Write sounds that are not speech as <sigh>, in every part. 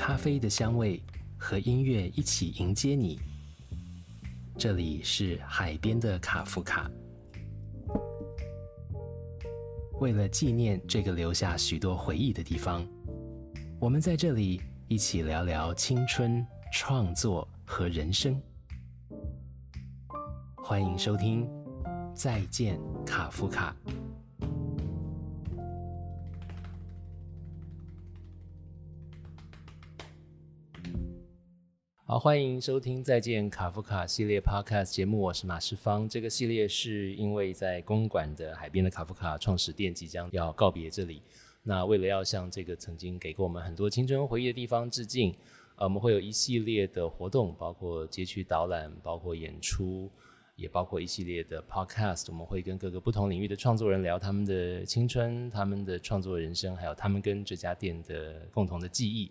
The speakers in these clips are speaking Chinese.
咖啡的香味和音乐一起迎接你。这里是海边的卡夫卡。为了纪念这个留下许多回忆的地方，我们在这里一起聊聊青春、创作和人生。欢迎收听《再见卡夫卡》。好，欢迎收听《再见卡夫卡》系列 Podcast 节目，我是马世芳。这个系列是因为在公馆的海边的卡夫卡创始店即将要告别这里，那为了要向这个曾经给过我们很多青春回忆的地方致敬，呃，我们会有一系列的活动，包括街区导览，包括演出，也包括一系列的 Podcast。我们会跟各个不同领域的创作人聊他们的青春、他们的创作人生，还有他们跟这家店的共同的记忆。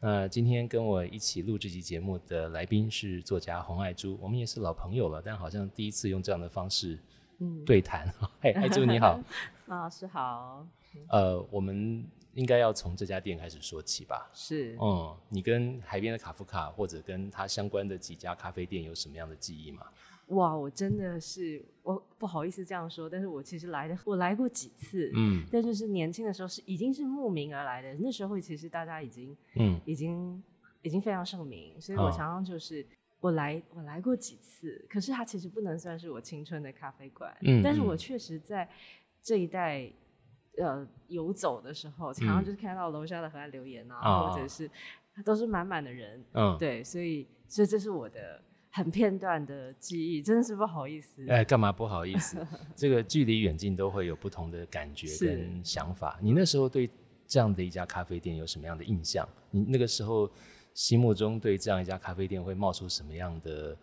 那今天跟我一起录这期节目的来宾是作家洪爱珠，我们也是老朋友了，但好像第一次用这样的方式对谈。<laughs> 嘿，爱珠你好，<laughs> 马老师好。呃，我们应该要从这家店开始说起吧？是，嗯，你跟海边的卡夫卡或者跟他相关的几家咖啡店有什么样的记忆吗？哇，我真的是我不好意思这样说，但是我其实来的我来过几次，嗯，但就是年轻的时候是已经是慕名而来的，那时候其实大家已经嗯已经已经非常盛名，所以我常常就是我来我来过几次，可是它其实不能算是我青春的咖啡馆，嗯，但是我确实在这一带呃游走的时候，常常就是看到楼下的河岸留言啊，或者是都是满满的人，嗯，对，所以所以这是我的。很片段的记忆，真的是不好意思。哎，干嘛不好意思？这个距离远近都会有不同的感觉跟想法。你那时候对这样的一家咖啡店有什么样的印象？你那个时候心目中对这样一家咖啡店会冒出什么样的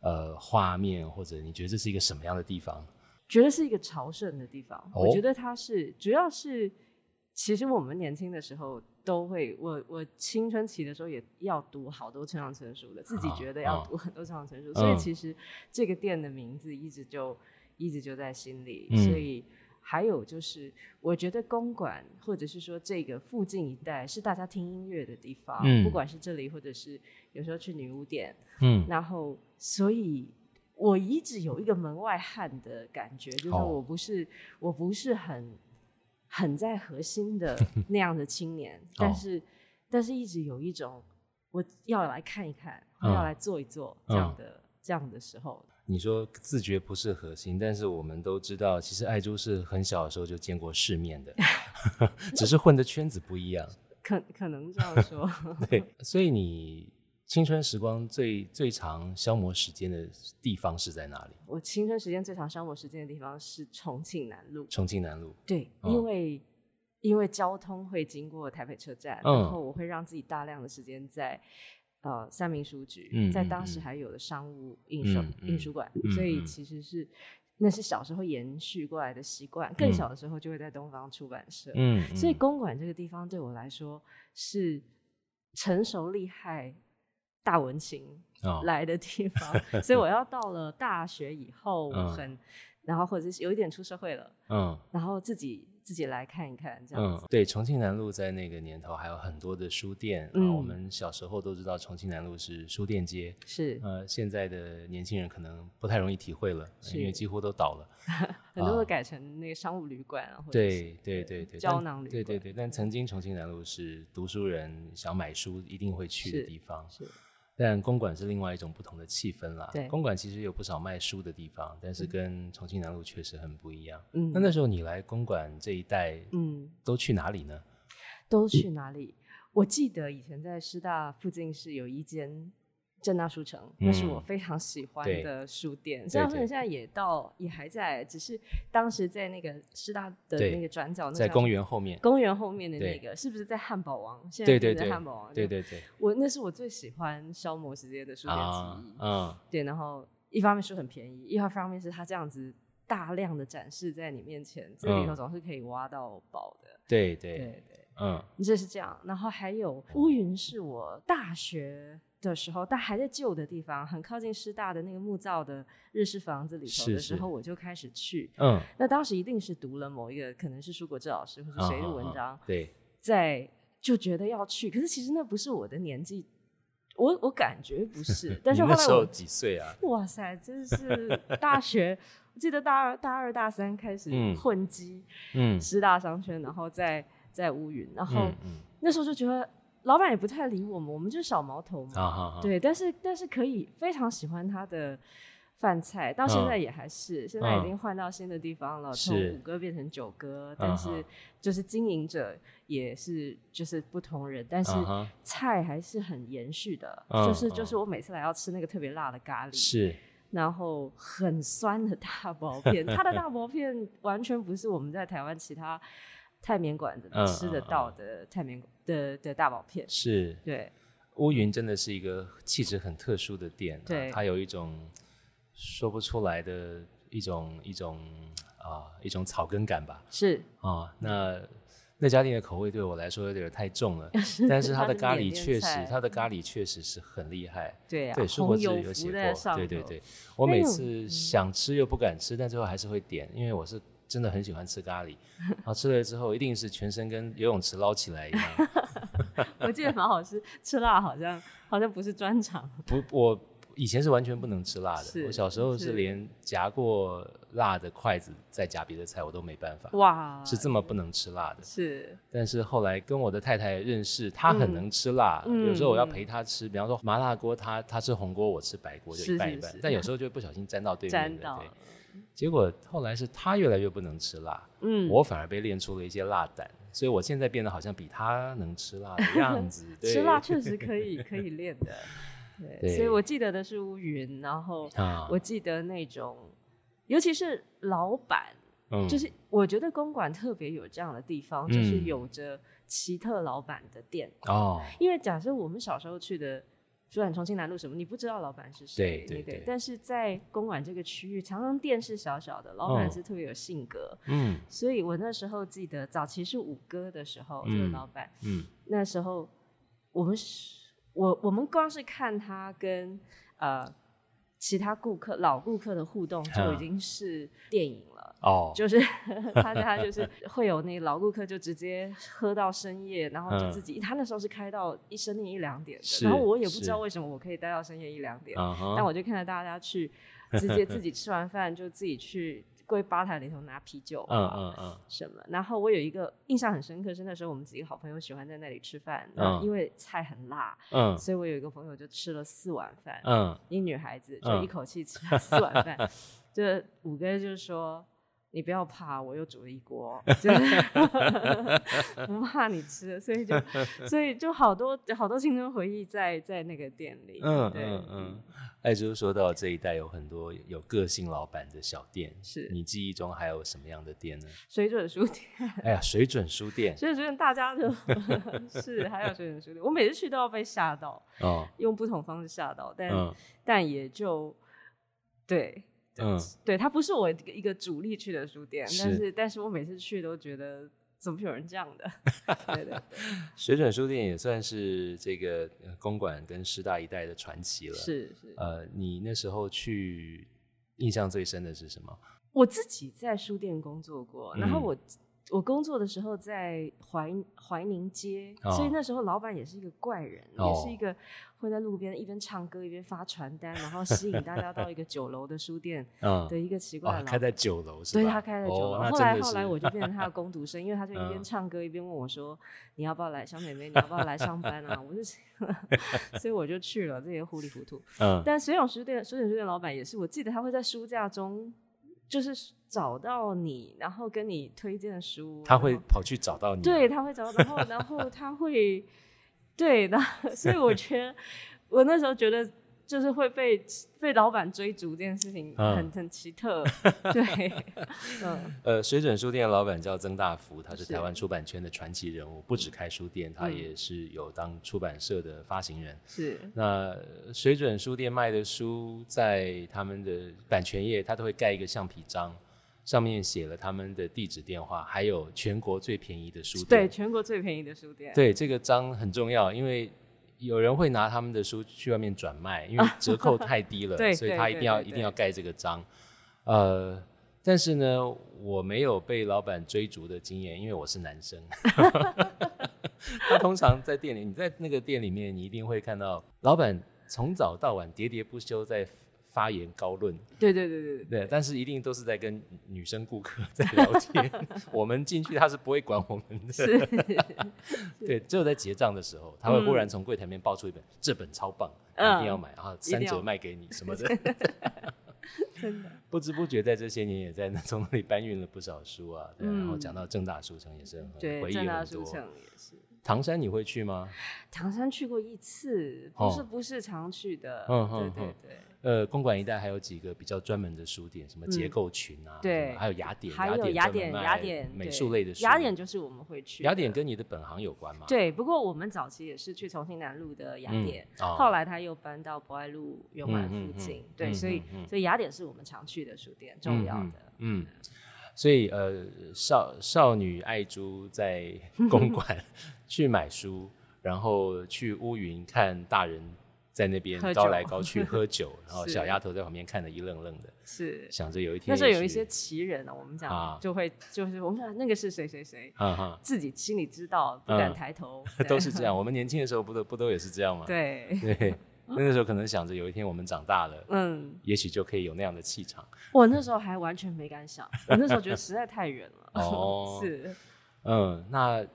呃画面，或者你觉得这是一个什么样的地方？觉得是一个朝圣的地方。我觉得它是主要是，其实我们年轻的时候。都会，我我青春期的时候也要读好多成长成熟的，自己觉得要读很多成长成熟，所以其实这个店的名字一直就一直就在心里。所以还有就是，我觉得公馆或者是说这个附近一带是大家听音乐的地方，不管是这里或者是有时候去女巫店，嗯，然后所以我一直有一个门外汉的感觉，就是我不是我不是很。很在核心的 <laughs> 那样的青年，但是，但是一直有一种我要来看一看，要来做一做这样的这样的时候。你说自觉不是核心，但是我们都知道，其实爱珠是很小的时候就见过世面的，<laughs> 只是混的圈子不一样。可可能这样说。<laughs> 对，所以你。青春时光最最长消磨时间的地方是在哪里？我青春时间最长消磨时间的地方是重庆南路。重庆南路，对，因为因为交通会经过台北车站，然后我会让自己大量的时间在呃三明书局，在当时还有的商务印书印书馆，所以其实是那是小时候延续过来的习惯。更小的时候就会在东方出版社，嗯，所以公馆这个地方对我来说是成熟厉害。大文青来的地方，<laughs> 所以我要到了大学以后很，然后或者是有一点出社会了，嗯，然后自己自己来看一看这样子。对，重庆南路在那个年头还有很多的书店，嗯，我们小时候都知道重庆南路是书店街，是，呃，现在的年轻人可能不太容易体会了，因为几乎都倒了，<laughs> 很多都改成那个商务旅馆啊，对对对对，胶囊旅馆，对对对，但曾经重庆南路是读书人想买书一定会去的地方，是。但公馆是另外一种不同的气氛啦。对，公馆其实有不少卖书的地方，但是跟重庆南路确实很不一样。嗯，那那时候你来公馆这一带，嗯，都去哪里呢？都去哪里？我记得以前在师大附近是有一间。正大书城，那是我非常喜欢的书店。正大书城现在也到，也还在，只是当时在那个师大的那个转角，在公园后面，公园后面的那个，是不是在汉堡王？现在在汉堡王。对对对，我那是我最喜欢消磨时间的书店之一。嗯，对。然后一方面书很便宜，一方面是它这样子大量的展示在你面前，这里头总是可以挖到宝的。对对对对，嗯，这是这样。然后还有乌云，是我大学。的时候，但还在旧的地方，很靠近师大的那个木造的日式房子里头的时候，我就开始去。嗯，那当时一定是读了某一个，可能是舒国志老师或者谁的文章，对，在就觉得要去，可是其实那不是我的年纪，我我感觉不是。<laughs> 但是后那来我，时候几岁啊？哇塞，真是大学，我记得大二、大二、大三开始嗯混迹嗯师大商圈，然后在在乌云，然后嗯嗯，那时候就觉得老板也不太理我们，我们就是小毛头嘛。对，但是但是可以非常喜欢他的饭菜，到现在也还是，现在已经换到新的地方了，从五哥变成九哥，嗯但是就是经营者也是就是不同人，但是菜还是很延续的，嗯就是就嗯是我每次来要吃那个特别辣的咖喱，是。然后很酸的大薄片，<laughs> 它的大薄片完全不是我们在台湾其他泰缅馆子嗯吃得嗯到的泰缅的的大宝片，是，对。乌云真的是一个气质很特殊的店、啊，对它有一种说不出来的一种一种啊、一种草根感吧是，啊、那那家店的口味对我来说有点太重了，<laughs> 但是它的咖喱确实，它的咖喱确实是很厉害。对啊，对，舒国志红油有写过，对对对，我每次想吃又不敢吃，但最后还是会点，因为我是真的很喜欢吃咖喱，<laughs> 然后吃了之后一定是全身跟游泳池捞起来一样。<laughs> 我记得蛮好吃，吃辣好像好像不是专长，<laughs> 不，我以前是完全不能吃辣的。是我小时候是是连夹过辣的筷子再夹别的菜我都没办法，哇，是这么不能吃辣的。是但是后来跟我的太太认识，她很能吃辣，嗯有时候我要陪她吃，比方说麻辣锅，她她吃红锅，我吃白锅，就一半一半是是。但有时候就不小心沾到对面的，沾到对。结果后来是他越来越不能吃辣，嗯，我反而被练出了一些辣胆，所以我现在变得好像比他能吃辣的样子。<laughs> 对。吃辣确实可以 <laughs> 可以练的，对，对。所以我记得的是乌云，然后啊，我记得那种，尤其是老板，嗯。就是我觉得公馆特别有这样的地方，就是嗯。有着奇特老板的店，哦，因为假设我们小时候去的。主管重庆南路什么，你不知道老板是谁，对对对但是在公馆这个区域，常常店是小小的，老板哦。是特别有性格，嗯。所以我那时候记得早期是五哥的时候，这个嗯老板嗯。那时候我们是，我我们光是看他跟呃其他顾客老顾客的互动就已经是电影了。哦，就是 <laughs> 他他就是会有那个老顾客就直接喝到深夜，然后就嗯自己、他那时候是开到一深夜一两点的，然后我也不知道为什么我可以待到深夜一两点，但我就看着大家去直接自己吃完饭就自己去柜吧台里头拿啤酒、啊，嗯嗯嗯什么。然后我有一个印象很深刻，是那时候我们几个好朋友喜欢在那里吃饭，嗯因为菜很辣，嗯所以我有一个朋友就吃了四碗饭，嗯一女孩子就嗯一口气吃了四碗饭。<laughs> 就五哥就说。你不要怕，我又煮了一锅，就是 <laughs> 不怕你吃，所以就所以就好多好多青春回忆在在那个店里。嗯对嗯嗯。艾珠说到这一代有很多有个性老板的小店，是你记忆中还有什么样的店呢？水准书店，哎呀，水准书店水准书店大家就 <laughs> 是还有水准书店，我每次去都要被吓到，哦，用不同方式吓到，但、嗯但也就对嗯对，它不是我一个主力去的书店，但是是但是我每次去都觉得怎么有人这样的？对 <laughs> 对对，<laughs> 水准书店也算是这个呃公馆跟师大一代的传奇了。，是是。呃，你那时候去印象最深的是什么？我自己在书店工作过，然后嗯我我工作的时候在怀怀宁街，哦所以那时候老板也是一个怪人，哦也是一个会在路边一边唱歌一边发传单，然后吸引大家到一个酒楼的书店 <laughs> 嗯，的一个奇怪的哦，老开在酒楼是吧？对他开在酒楼，哦后来后来我就变成他的工读生，因为他就一边嗯唱歌一边问我说：“你要不要来，小妹妹，你要不要来上班啊？”我就，<laughs> 所以我就去了，这些糊里糊涂。嗯但水永书店水永书店老板也是，我记得他会在书架中就是找到你，然后跟你推荐书，他会跑去找到你。对，他会找到，然后然后他会对，那所以我 <laughs> 觉得我那时候觉得。就是会被被老板追逐这件事情嗯很、很奇特，<laughs> 对，嗯，呃，水准书店的老板叫曾大福，他是是台湾出版圈的传奇人物，不止开书店，他嗯也是有当出版社的发行人。是那呃水准书店卖的书，在他们的版权页，他都会盖一个橡皮章，上面写了他们的地址、电话，还有全国最便宜的书店对。全国最便宜的书店，对，这个章很重要，因为有人会拿他们的书去外面转卖，因为折扣 <laughs> 太低了，对所以他一定要一定要盖这个章。呃，但是呢，我没有被老板追逐的经验，因为我是男生。<laughs> 他通常在店里，你在那个店里面，你一定会看到老板从早到晚喋喋不休在发言高论。对对对对对，但是一定都是在跟女生顾客在聊天。<laughs> 我们进去他是不会管我们的。<laughs> 对，只有在结账的时候，他会忽然从柜台面爆出一本，这本超棒，一定要买，然后三折卖给你什么的。<laughs> 真的，不知不觉在这些年也在那从那里搬运了不少书啊。对，然后讲到正大书城也是很回忆很多。唐山你会去吗？唐山去过一次，不是不是常去的。嗯对对对。呃，公馆一带还有几个比较专门的书店，什么结构群啊，对，还有雅典，还有雅典，雅典美术类的书。雅典就是我们会去。雅典跟你的本行有关吗？对，不过我们早期也是去重庆南路的雅典，后来他又搬到博爱路圆满附近。对，所以所以雅典是我们常去的书店，重要的。嗯，所以呃，少少女爱珠在公馆 <laughs> 去买书，然后去乌云看大人。在那边高来高去喝酒，然后小丫头在旁边看的一愣愣的，是想着有一天。那时候有一些奇人啊，我们讲就会就是我们讲那个是谁谁谁，自己心里知道不敢抬头，<laughs> 都是这样。我们年轻的时候不都不都也是这样吗？对对，那个时候可能想着有一天我们长大了，<laughs> 嗯，也许就可以有那样的气场。我那时候还完全没敢想，我那时候觉得实在太远了。哦，<laughs> 是，嗯，那。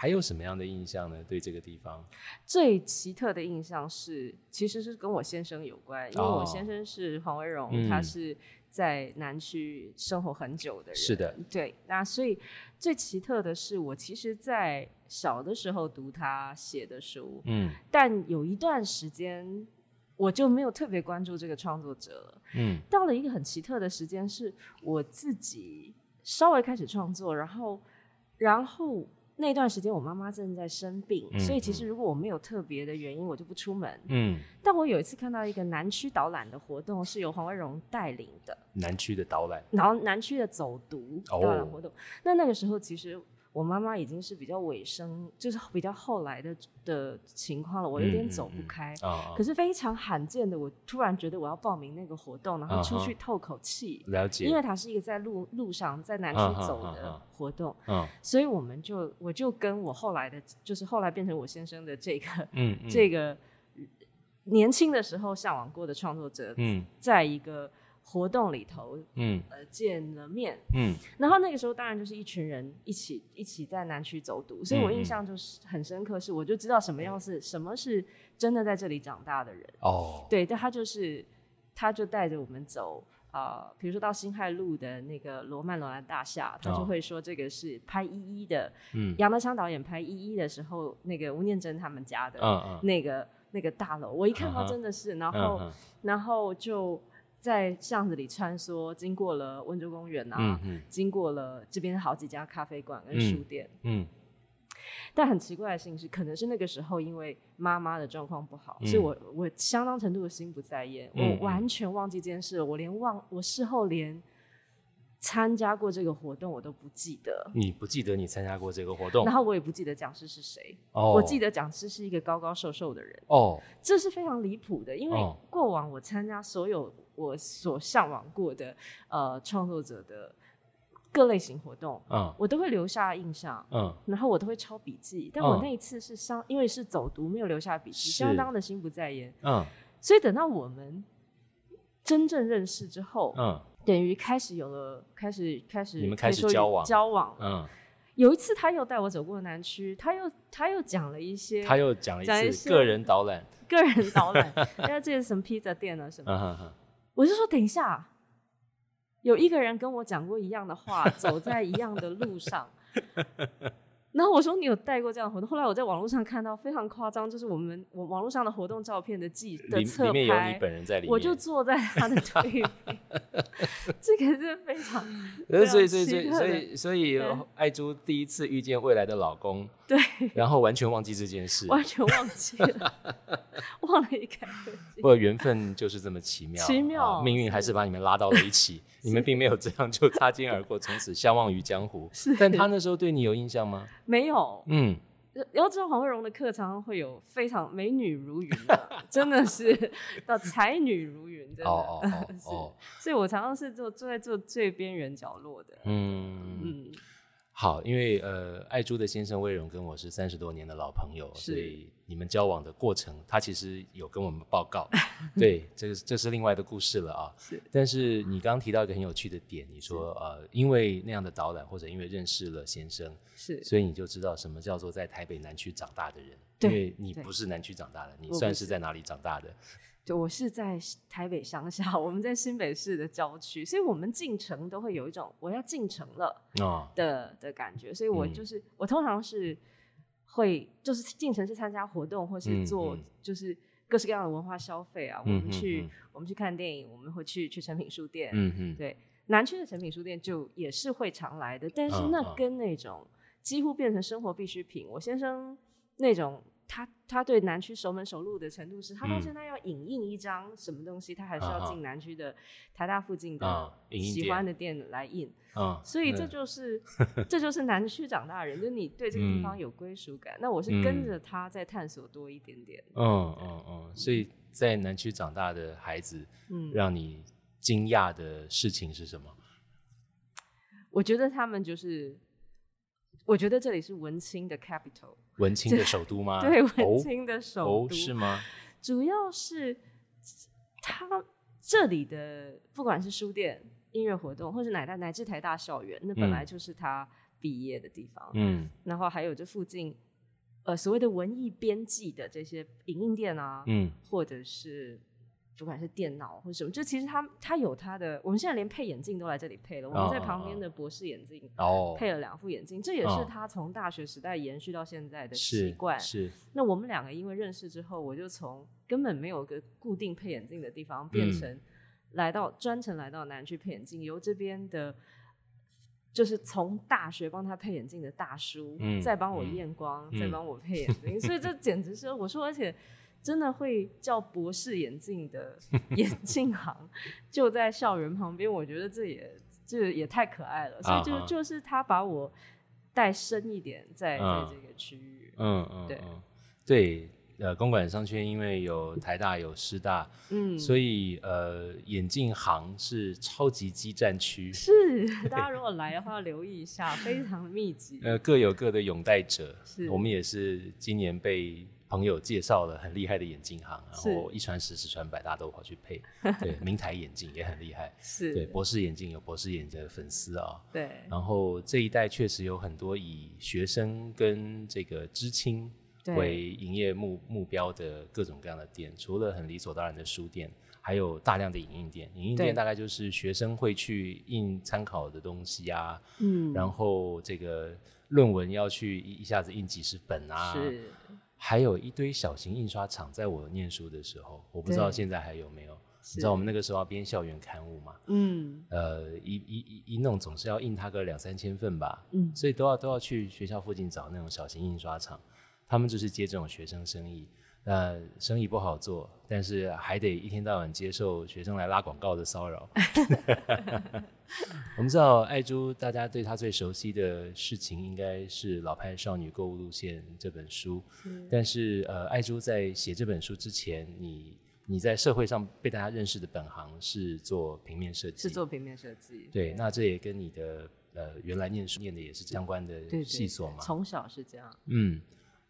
还有什么样的印象呢？对这个地方最奇特的印象是，其实是跟我先生有关，因为我先生是黄维荣，他是在南区生活很久的人。是的，对。那所以最奇特的是，我其实，在小的时候读他写的书，嗯，但有一段时间我就没有特别关注这个创作者了。嗯，到了一个很奇特的时间，是我自己稍微开始创作，然后，然后。那段时间我妈妈正在生病，所以其实如果我没有特别的原因，我就不出门。嗯，但我有一次看到一个南区导览的活动，是由黄文荣带领的。南区的导览，然后南区的走读导览活动。那那个时候其实。我妈妈已经是比较尾声，就是 <laughs> 比较后来的的情况了，我有点走不开。可是非常罕见的，我突然觉得我要报名那个活动，然后出去透口气。了解。因为它是一个在路路上在南区走的活动，所以我们就我就跟我后来的，就是后来变成我先生的这个，这个年轻的时候向往过的创作者，在一个。活动里头，嗯，呃，见了面，嗯，然后那个时候当然就是一群人一起一起在南区走读，所以我印象就是很深刻，是我就知道什么样是什么是真的在这里长大的人。哦，对，但他就是他就带着我们走啊，比如说到新海路的那个罗曼罗兰大厦，他就会说这个是拍一一的，嗯，杨德昌导演拍一一的时候，那个吴念真他们家的那个那个大楼，我一看到真的是，然后然后就。在巷子里穿梭，经过了温州公园啊，经过了这边好几家咖啡馆跟书店。嗯，但很奇怪的事情是，可能是那个时候因为妈妈的状况不好，所以我我相当程度的心不在焉，我完全忘记这件事，我连忘我事后连参加过这个活动我都不记得。你不记得你参加过这个活动？然后我也不记得讲师是谁。哦，我记得讲师是一个高高瘦瘦的人。哦，这是非常离谱的，因为过往我参加所有。我所向往过的呃创作者的各类型活动，嗯，我都会留下印象，嗯，然后我都会抄笔记。但我那一次是相，因为是走读，没有留下笔记，相当的心不在焉，嗯。所以等到我们真正认识之后，嗯，等于开始有了，开始开始你们开始交往交往，嗯。有一次他又带我走过南区，他又他又讲了一些，他又讲了一次个人导览，个人导览，因为这是什么披萨店啊什么。我就说等一下，有一个人跟我讲过一样的话，走在一样的路上。然后我说你有带过这样的活动？后来我在网络上看到非常夸张，就是我们我网络上的活动照片的记的侧拍，里面有你本人在里面，我就坐在他的对面。<laughs> 这个是非常，<laughs> 所以所以所以所以所以爱珠第一次遇见未来的老公，对，然后完全忘记这件事，完全忘记了，<laughs> 忘了一开不过缘分就是这么奇妙，奇妙，命运还是把你们拉到了一起，你们并没有这样就擦肩而过，从此相忘于江湖。<laughs> 是，但他那时候对你有印象吗？没有，嗯，然后知道黄慧荣的课常常会有非常美女如云的，真的是 <laughs> 到才女如云，真的，<laughs> 哦哦哦，所以我常常是坐坐在坐最边缘角落的，嗯嗯。好，因为呃，爱珠的先生魏荣跟我是三十多年的老朋友，所以你们交往的过程，他其实有跟我们报告。<laughs> 对，这个这是另外的故事了啊。是。但是你刚刚提到一个很有趣的点，你说呃，因为那样的导览，或者因为认识了先生，是，所以你就知道什么叫做在台北南区长大的人。因为你不是南区长大的，你算是在哪里长大的？对，我是在台北乡下，我们在新北市的郊区，所以我们进城都会有一种我要进城了的的感觉，所以我就是我通常是会就是进城去参加活动，或是做就是各式各样的文化消费啊。我们去我们去看电影，我们会去去成品书店，嗯嗯，对，南区的成品书店就也是会常来的，但是那跟那种几乎变成生活必需品，我先生那种。他他对南区熟门熟路的程度是，他到现在要影印一张什么东西，他还是要进南区的台大附近的喜欢的店来印。所以这就是 <laughs> 这就是南区长大的人，就是你对这个地方有归属感。那我是跟着他在探索多一点点。嗯嗯嗯，所以在南区长大的孩子，嗯，让你惊讶的事情是什么？我觉得他们就是。我觉得这里是文青的 capital，文青的首都吗？<laughs> 对，文青的首都是吗？主要是他这里的不管是书店、音乐活动，或是乃大乃至台大校园，那本来就是他毕业的地方。嗯，然后还有这附近，呃，所谓的文艺编辑的这些影印店啊，嗯，或者是。不管是电脑或什么，就其实他他有他的，我们现在连配眼镜都来这里配了。我们在旁边的博士眼镜哦，配了两副眼镜，这也是他从大学时代延续到现在的习惯。是。那我们两个因为认识之后，我就从根本没有个固定配眼镜的地方，变成来到专程来到南区配眼镜，由这边的，就是从大学帮他配眼镜的大叔，再帮我验光，再帮我配眼镜，所以这简直是我说，而且。真的会叫博士眼镜的 <laughs> 眼镜行就在校园旁边，我觉得这也这也太可爱了，所以就就是他把我带深一点，在在这个区域，嗯嗯，对对。呃，公馆商圈因为有台大有师大，嗯，所以呃，眼镜行是超级基站区。是，<laughs> 大家如果来的话，要留意一下，非常密集。呃，各有各的拥戴者。是，我们也是今年被朋友介绍了很厉害的眼镜行，然后一传十，十传百，大家都跑去配。对，<laughs> 明台眼镜也很厉害。<laughs> 是，对，博士眼镜有博士眼镜的粉丝啊。对。然后这一代确实有很多以学生跟这个知青。为营业目目标的各种各样的店，除了很理所当然的书店，还有大量的影印店。影印店大概就是学生会去印参考的东西啊，嗯，然后这个论文要去一一下子印几十本啊，是，还有一堆小型印刷厂。在我念书的时候，我不知道现在还有没有。你知道我们那个时候要编校园刊物嘛？嗯，呃，一一一一弄总是要印它个两三千份吧，嗯，所以都要都要去学校附近找那种小型印刷厂。他们就是接这种学生生意，呃，生意不好做，但是还得一天到晚接受学生来拉广告的骚扰。<laughs> 我们知道爱珠，大家对她最熟悉的事情应该是《老派少女购物路线》这本书。但是，呃，爱珠在写这本书之前，你你在社会上被大家认识的本行是做平面设计，是做平面设计。对，那这也跟你的呃原来念书念的也是相关的系所嘛？从小是这样。嗯。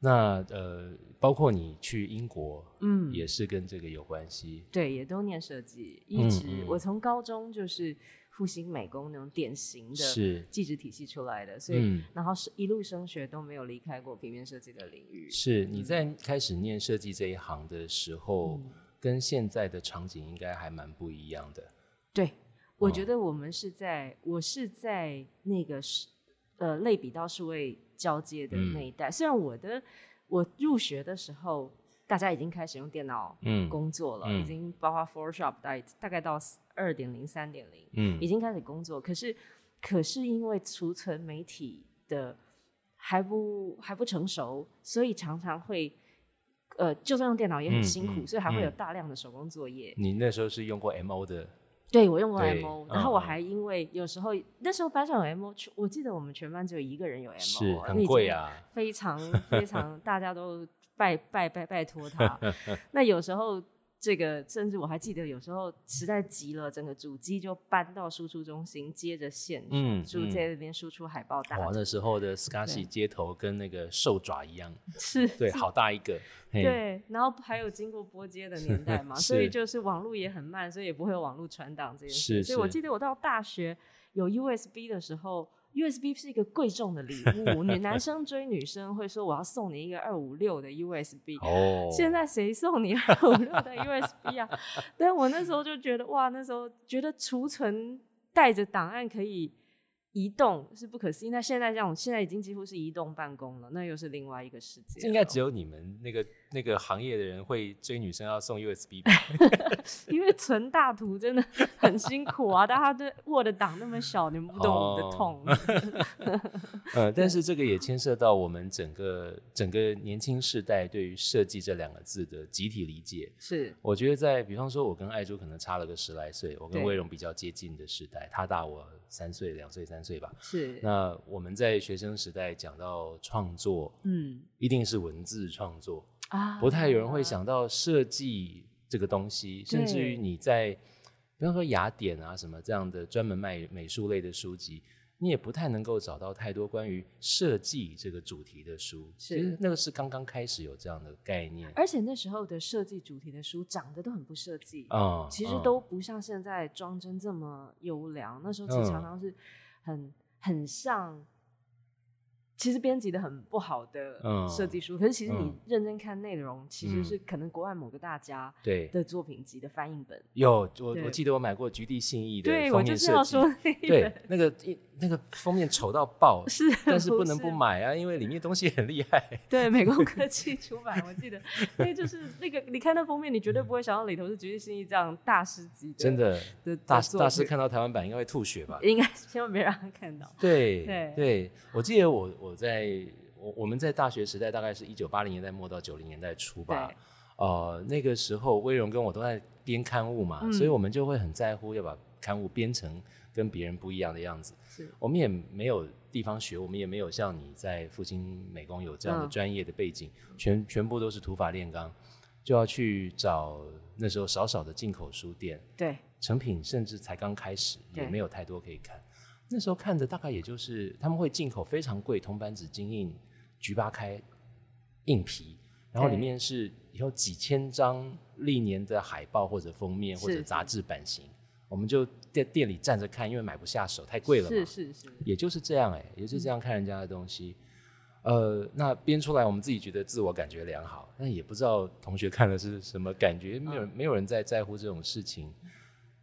那呃，包括你去英国，嗯，也是跟这个有关系。对，也都念设计，一直我从高中就是复兴美工那种典型的技职体系出来的，所以然后是一路升学都没有离开过平面设计的领域。是你在开始念设计这一行的时候，跟现在的场景应该还蛮不一样的。对，我觉得我们是在，我是在那个是呃类比到数位。交接的那一代，虽然我的我入学的时候，大家已经开始用电脑工作了，已经包括 Photoshop 大大概到二点零、三点零，嗯，已经开始工作。可是，可是因为储存媒体的还不还不成熟，所以常常会，呃，就算用电脑也很辛苦，所以还会有大量的手工作业。你那时候是用过 MO 的？对，我用过 M O，然后我还因为有时候那时候班上有 M O，我记得我们全班只有一个人有 M O，是很贵啊，非常 <laughs> 非常大家都拜拜拜拜托他。<laughs> 那有时候这个甚至我还记得，有时候实在急了，整个主机就搬到输出中心，接着线，嗯，就在那边输出海报。哇，那时候的 SCSI 街头跟那个兽爪一样，<laughs> 是对，好大一个。对，然后还有经过拨接的年代嘛，<laughs> 所以就是网络也很慢，所以也不会有网络传档这件事。所以我记得我到大学有 USB 的时候。USB 是一个贵重的礼物，<laughs> 女男生追女生会说我要送你一个二五六的 USB。哦，现在谁送你二五六的 USB 啊？<laughs> 但我那时候就觉得哇，那时候觉得储存带着档案可以。移动是不可思议。那现在这样，现在已经几乎是移动办公了，那又是另外一个世界。应该只有你们那个那个行业的人会追女生要送 USB，<laughs> <laughs> 因为存大图真的很辛苦啊！大家对 Word 档那么小，你们不懂我们的痛。<laughs> 呃，但是这个也牵涉到我们整个整个年轻世代对于设计这两个字的集体理解。是，我觉得在比方说，我跟爱珠可能差了个十来岁，我跟魏荣比较接近的时代，他大我。三岁、两岁、三岁吧。是。那我们在学生时代讲到创作，嗯，一定是文字创作啊，不太有人会想到设计这个东西。甚至于你在，比方说雅典啊什么这样的专门卖美术类的书籍。你也不太能够找到太多关于设计这个主题的书，其实那个是刚刚开始有这样的概念。而且那时候的设计主题的书长得都很不设计啊，其实都不像现在装帧这么优良。那时候其实常常是很很像。其实编辑的很不好的设计书，可是其实你认真看内容，其实是可能国外某个大家对的作品集的翻译本。有我我记得我买过菊地信义的封面设计，对那个一。那个封面丑到爆，是，但是不能不买啊，因为里面东西很厉害。对，美工 <laughs> 科技出版，我记得，因为就是那个，你看那封面，你绝对不会想到里头是局地信义这样大师级的，真的，大大师看到台湾版应该会吐血吧？应该千万别让他看到。对对对，我记得我我在我我们在大学时代，大概是一九八零年代末到九零年代初吧，呃，那个时候威荣跟我都在编刊物嘛，所以我们就会很在乎要把刊物编成。跟别人不一样的样子，是我们也没有地方学，我们也没有像你在复兴美工有这样的专业的背景，全全部都是土法炼钢，就要去找那时候少少的进口书店，对，成品甚至才刚开始，也没有太多可以看。那时候看的大概也就是他们会进口非常贵铜板纸金印菊八开硬皮，然后里面是有几千张历年的海报或者封面或者杂志版型。我们就在店里站着看，因为买不下手，太贵了嘛。是是是，也就是这样哎，也就是这样看人家的东西。呃，那编出来，我们自己觉得自我感觉良好，但也不知道同学看了是什么感觉，没有没有人在在乎这种事情。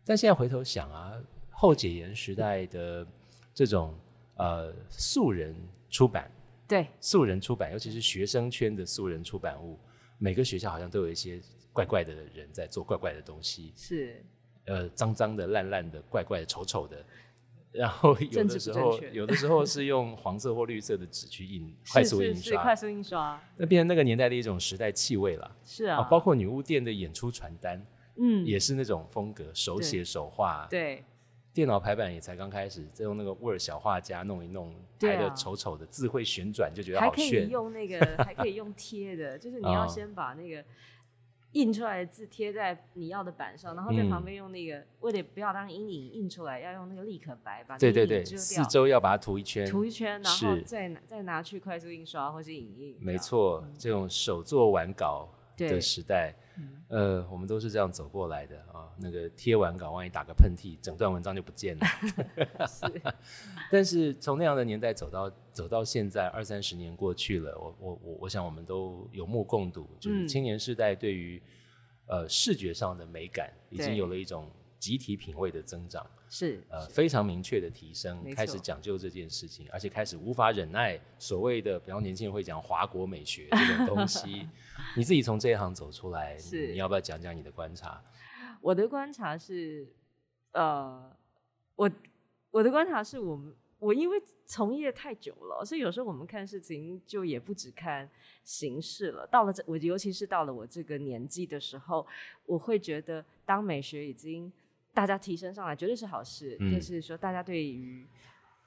但现在回头想啊，后解严时代的这种呃素人出版，对。素人出版，尤其是学生圈的素人出版物，每个学校好像都有一些怪怪的人在做怪怪的东西。是。呃，脏脏的、烂烂的、怪怪的、丑丑的，<laughs> 然后有的时候，<laughs> 有的时候是用黄色或绿色的纸去印，<laughs> 快速印刷，快速印刷，那变成那个年代的一种时代气味了。是啊，包括女巫店的演出传单，嗯，也是那种风格，手写手画。对，电脑排版也才刚开始，再用那个 Word 小画家弄一弄，排的丑丑的，字会旋转，就觉得好炫。还可以用那个，<laughs> 还可以用贴的，就是你要先把那个。印出来的字贴在你要的板上，然后在旁边用那个，为了不要当阴影印出来，要用那个立可白把对对对，四周要把它涂一圈，涂一圈，然后再再拿去快速印刷或是影印。没错，这种手作完稿的时代。呃，我们都是这样走过来的啊。那个贴完稿，万一打个喷嚏，整段文章就不见了。<laughs> 是。<laughs> 但是从那样的年代走到走到现在，二三十年过去了，我我我我想我们都有目共睹，就是青年世代对于呃视觉上的美感，已经有了一种。集体品味的增长是呃非常明确的提升，开始讲究这件事情，而且开始无法忍耐所谓的，比方年轻人会讲华国美学这种东西。<laughs> 你自己从这一行走出来，是你要不要讲讲你的观察？我的观察是，呃，我我的观察是我们我因为从业太久了，所以有时候我们看事情就也不只看形式了。到了这我尤其是到了我这个年纪的时候，我会觉得当美学已经大家提升上来绝对是好事，就是说大家对于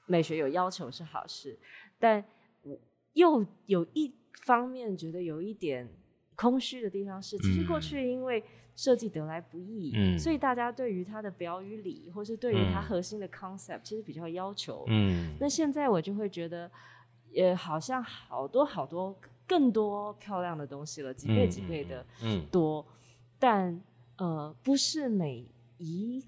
美学有要求是好事，但我又有一方面觉得有一点空虚的地方是，其实过去因为设计得来不易，嗯。所以大家对于它的表与里，或是对于它核心的 concept，、其实比较要求。嗯。那现在我就会觉得，呃，好像好多好多更多漂亮的东西了，几倍几倍的嗯。多，但呃，不是每一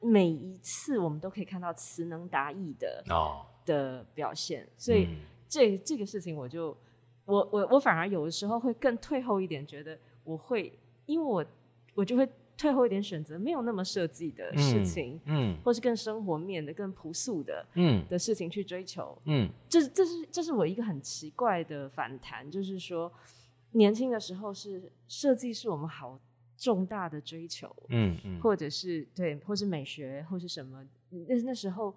每一次我们都可以看到词能达意的哦，的表现，所以嗯。这这个事情我就我我我反而有的时候会更退后一点，觉得我会因为我我就会退后一点，选择没有那么设计的事情，嗯或是更生活面的、更朴素的嗯。的事情去追求。嗯。这这是这是我一个很奇怪的反弹，就是说年轻的时候是设计是我们好重大的追求，嗯嗯，或者是对，或是美学，或是什么，那那时候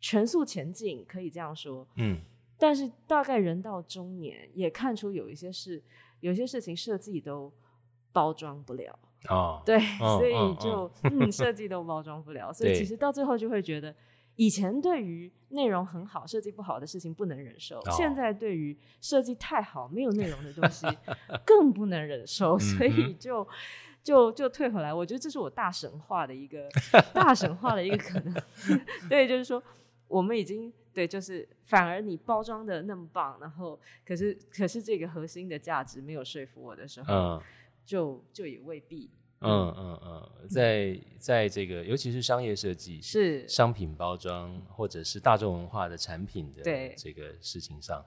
全速前进，可以这样说。嗯。但是大概人到中年，也看出有一些事，有些事情设计都包装不了，哦，对，嗯所以嗯就嗯设计都包装不了，所以其实到最后就会觉得，以前对于内容很好、设计不好的事情不能忍受，哦现在对于设计太好、没有内容的东西 <laughs> 更不能忍受，所以就。就就退回来，我觉得这是我大神话的一个 <laughs> 大神话的一个可能。<laughs> 对，就是说我们已经对，就是反而你包装的那么棒，然后可是可是这个核心的价值没有说服我的时候，嗯就就也未必嗯嗯嗯，在在这个尤其是商业设计、是商品包装或者是大众文化的产品的对这个事情上，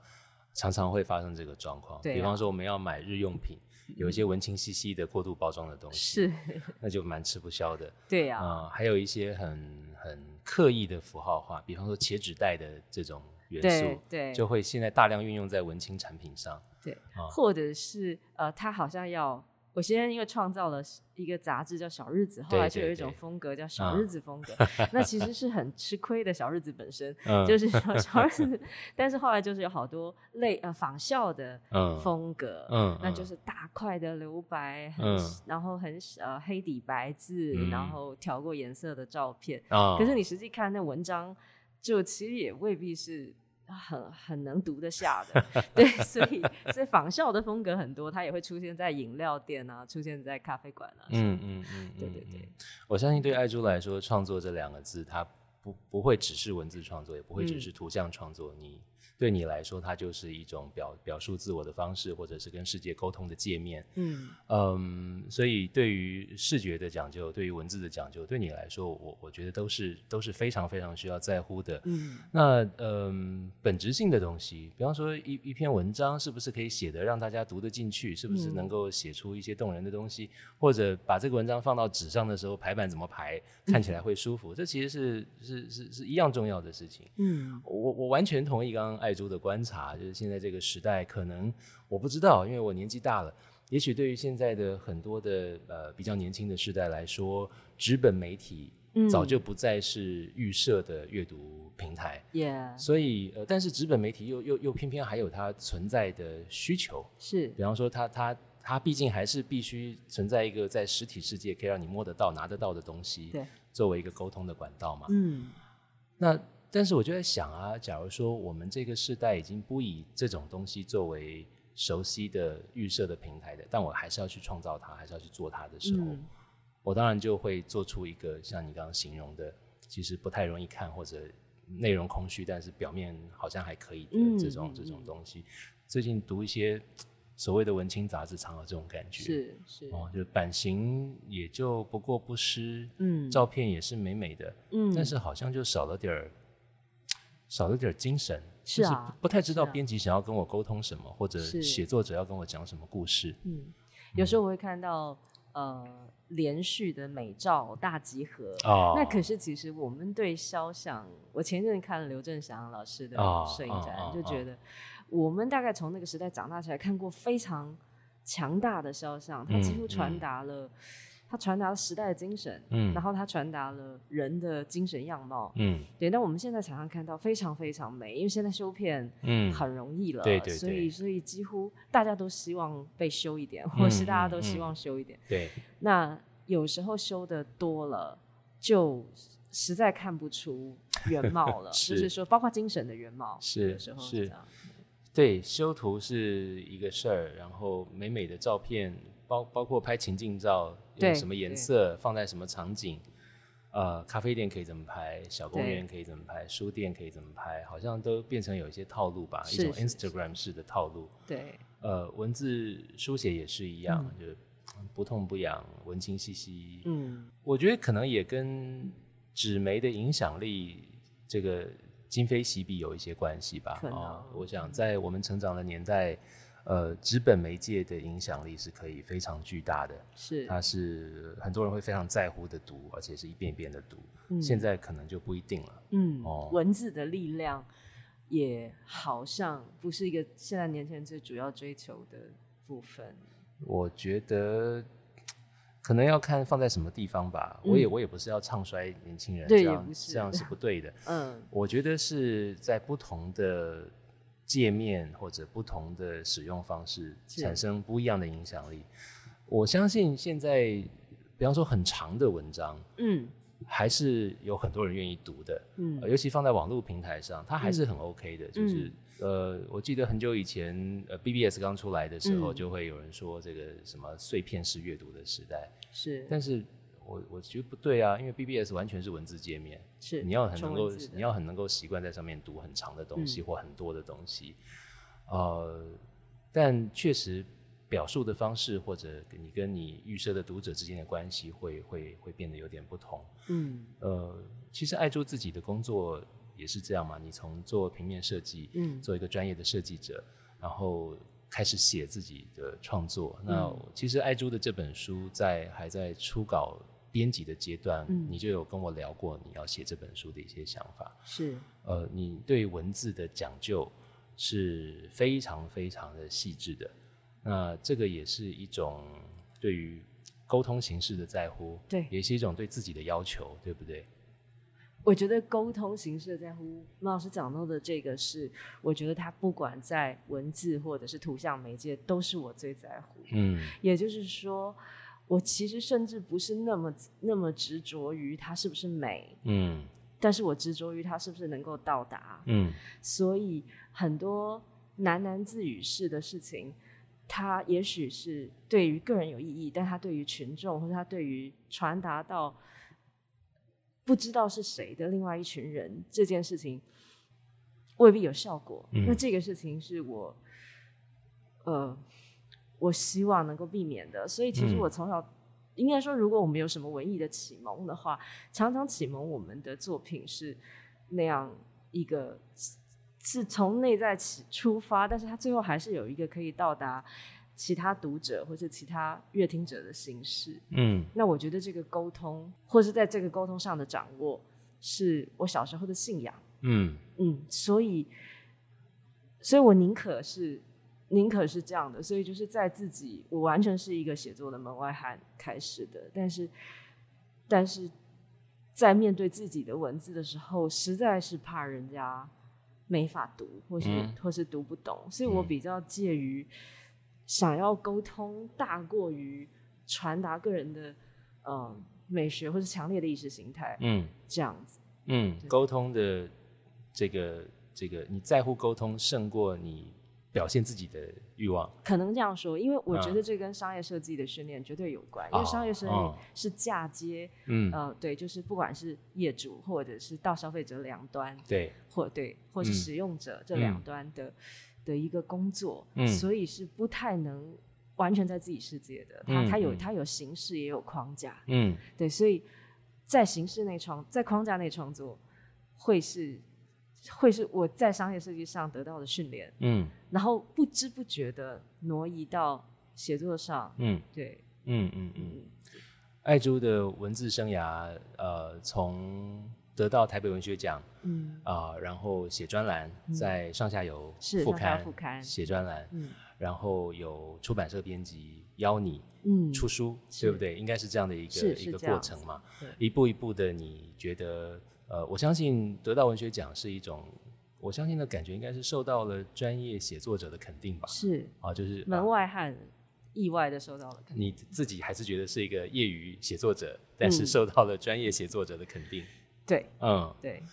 常常会发生这个状况。对啊比方说我们要买日用品，有一些文青兮兮的过度包装的东西，是，那就蛮吃不消的。对呀、啊、还有一些很很刻意的符号化，比方说茄纸袋的这种元对素，对就会现在大量运用在文青产品上。对，啊或者是呃，他好像要。我先生因为创造了一个杂志叫《小日子》，后来就有一种风格叫“小嗯日子风格 <laughs> ”，那其实是很吃亏的。小日子本身嗯，就是说 <laughs> 小日子，但是后来就是有好多类呃仿效的嗯风格，那就是大块的留白，然后很呃黑底白字，嗯然后调过颜色的照片，啊，可是你实际看那文章，就其实也未必是很很能读得下的，<laughs> 对，所以所以仿效的风格很多，它也会出现在饮料店啊，出现在咖啡馆啊，嗯嗯。嗯，对对对嗯，我相信对爱珠来说，创作这两个字，它不不会只是文字创作，也不会只嗯。是图像创作。你对你来说，它就是一种表表述自我的方式，或者是跟世界沟通的界面。嗯嗯，所以对于视觉的讲究，对于文字的讲究，对你来说，我我觉得都是都是非常非常需要在乎的。嗯那嗯，本质性的东西，比方说一一篇文章，是不是可以写的让大家读得进去？是不是嗯能够写出一些动人的东西？或者把这个文章放到纸上的时候，排版怎么排，看起来会舒服？这其实是是是是一样重要的事情。嗯我我完全同意刚刚爱珠的观察，就是现在这个时代，可能我不知道，因为我年纪大了。也许对于现在的很多的呃比较年轻的世代来说，纸本媒体嗯早就不再是预设的阅读平台。，Yeah，所以呃，但是纸本媒体又又又偏偏还有它存在的需求，是比方说它它它毕竟还是必须存在一个在实体世界可以让你摸得到、拿得到的东西，对，作为一个沟通的管道嘛。嗯那但是我就在想啊，假如说我们这个时代已经不以这种东西作为熟悉的预设的平台的，但我还是要去创造它，还是要去做它的时候，嗯。我当然就会做出一个像你刚刚形容的，其实不太容易看或者内容空虚，但是表面好像还可以的嗯这种、嗯这种东西。最近读一些所谓的文青杂志，常有这种感觉。是是。哦，就版型也就不过不失，嗯。照片也是美美的，嗯，但是好像就少了点儿，少了点精神。是啊就是不不太知道编辑想要跟我沟通什么，或者是写作者要跟我讲什么故事。嗯，有时候我会看到呃连续的美照大集合。哦，那可是，其实我们对肖像，我前阵看了刘振祥老师的哦摄影展，就觉得我们大概从那个时代长大起来，看过非常强大的肖像，它几乎嗯传嗯达了，它传达了时代的精神，嗯。然后它传达了人的精神样貌。嗯。对，那我们现在常常看到非常非常美，因为现在修片嗯，很容易了，对对所以所以几乎大家都希望被修一点，或是大家嗯都希嗯望修一点。对，那有时候修的多了，就实在看不出原貌 <laughs> 了，就是是说，包括精神的原貌，是有时候是这样。对，修图是一个事儿，然后美美的照片，包包括拍情境照，用什么颜色，放在什么场景，呃，咖啡店可以怎么拍，小公园可以怎么拍，书店可以怎么拍，好像都变成有一些套路吧，一种 Instagram 式的套路。对，呃，文字书写也是一样，就不痛不痒，文清细细。嗯，我觉得可能也跟纸媒的影响力这个。今非昔比有一些关系吧，啊，我想在我们成长的年代，呃，纸本媒介的影响力是可以非常巨大的，是，它是很多人会非常在乎的读，而且是一遍一遍的读，现在可能就不一定了，嗯，哦，文字的力量也好像不是一个现在年轻人最主要追求的部分，我觉得。可能要看放在什么地方吧。我也我也不是要唱衰年轻人，这样这样是不对的。嗯，我觉得是在不同的界面或者不同的使用方式产生不一样的影响力。我相信现在，比方说很长的文章，嗯，还是有很多人愿意读的。嗯，尤其放在网络平台上，它还是很 OK 的，就是。呃，我记得很久以前，呃，BBS 刚出来的时候，就会有人说这个什么碎片式阅读的时代是，但是我我觉得不对啊，因为 BBS 完全是文字界面，是你要很能够你要很能够习惯在上面读很长的东西或很多的东西，呃，但确实表述的方式或者你跟你预设的读者之间的关系会会会变得有点不同，嗯，呃，其实爱珠自己的工作。也是这样嘛？你从做平面设计，嗯，做一个专业的设计者，然后开始写自己的创作。那其实爱珠的这本书在还在初稿编辑的阶段，嗯你就有跟我聊过你要写这本书的一些想法。是，呃，你对文字的讲究是非常非常的细致的。那这个也是一种对于沟通形式的在乎，对，也是一种对自己的要求，对不对？我觉得沟通形式的在乎，马老师讲到的这个是，我觉得他不管在文字或者是图像媒介，都是我最在乎。嗯，也就是说，我其实甚至不是那么那么执着于它是不是美，嗯，但是我执着于它是不是能够到达，嗯，所以很多喃喃自语式的事情，它也许是对于个人有意义，但它对于群众或者它对于传达到。不知道是谁的另外一群人，这件事情未必有效果。那这个事情是我，呃，我希望能够避免的。所以，其实我从小应该说，如果我们有什么文艺的启蒙的话，常常启蒙我们的作品是那样一个，是从内在起出发，但是它最后还是有一个可以到达。其他读者或者其他阅听者的形式，嗯，那我觉得这个沟通，或是在这个沟通上的掌握，是我小时候的信仰，嗯嗯，所以，所以我宁可是宁可是这样的，所以就是在自己，我完全是一个写作的门外汉开始的，但是，但是在面对自己的文字的时候，实在是怕人家没法读，或是或是读不懂，所以我比较介于。想要沟通大过于传达个人的呃美学或者强烈的意识形态，嗯，这样子，嗯，沟通的这个这个你在乎沟通胜过你表现自己的欲望，可能这样说，因为我觉得这跟商业设计的训练绝对有关，因为商业设计是嫁接，嗯，呃，对，就是不管是业主或者是到消费者两端，对，或对，或是使用者这两端的。的一个工作，所以是不太能完全在自己世界的。它它有它有形式，也有框架。嗯，对，所以在形式内创，在框架内创作，会是会是我在商业设计上得到的训练。嗯，然后不知不觉的挪移到写作上。嗯，对，嗯嗯嗯。爱珠的文字生涯，呃，从。得到台北文学奖，嗯啊，然后写专栏，在上下游副刊写专栏，嗯，然后有出版社编辑邀你，嗯，出书，对不对？应该是这样的一个一个过程嘛，一步一步的，你觉得，呃，我相信得到文学奖是一种，我相信的感觉应该是受到了专业写作者的肯定吧，是。啊，就是门外汉意外的受到了，你自己还是觉得是一个业余写作者，但是受到了专业写作者的肯定。对，嗯，对，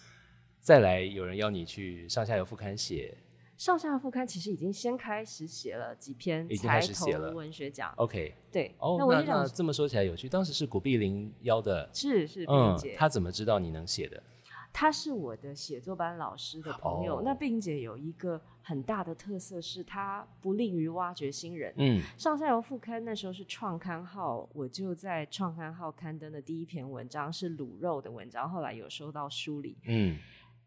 再来有人要你去上下游副刊写上下副刊其实已经先开始写了几篇已经开始写了文学奖。OK，对。哦，那那这么说起来有趣，当时是古碧玲邀的，是是，并姐，她怎么知道你能写的？她是我的写作班老师的朋友。那并姐有一个很大的特色是，她不吝于挖掘新人。嗯，上下游副刊那时候是创刊号，我就在创刊号刊登的第一篇文章是卤肉的文章，后来有收到书里。嗯，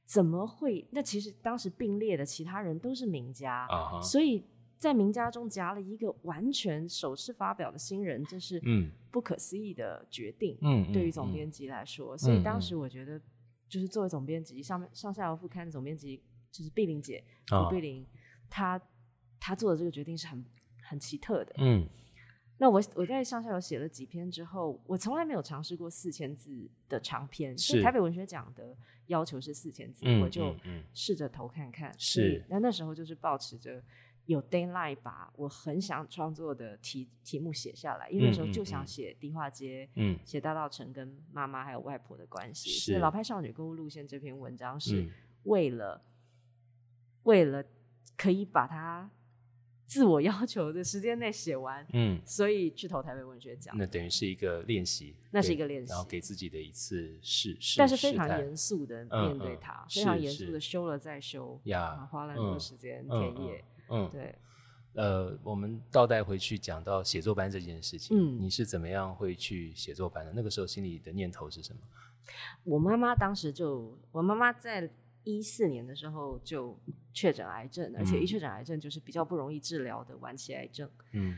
怎么会？那其实当时并列的其他人都是名家啊，所以在名家中夹了一个完全首次发表的新人，这是嗯不可思议的决定。嗯，对于总编辑来说，所以当时我觉得。就是作为总编辑，上面上下游副刊的总编辑就是碧玲姐，古碧玲，她她做的这个决定是很很奇特的。嗯，那我我在上下游写了几篇之后，我从来没有尝试过四千字的长篇，是台北文学奖的要求是四千字，我就试着投看看。是，那那时候就是保持着。有 deadline 把我很想创作的题题目写下来，因为那时候就想写迪化街，嗯，写大道城跟妈妈还有外婆的关系。是老派少女购物路线这篇文章是为了为了可以把它自我要求的时间内写完，嗯，所以去投台北文学奖。那等于是一个练习，那是一个练习，然后给自己的一次试试，但是非常严肃的面对它，非常严肃的修了再修，呀，花了很多时间田野。嗯，对，呃，我们倒带回去讲到写作班这件事情，嗯，你是怎么样会去写作班的？那个时候心里的念头是什么？我妈妈当时就，我妈妈在一四年的时候就确诊癌症，而且一确诊癌症就是比较不容易治疗的晚期癌症，嗯。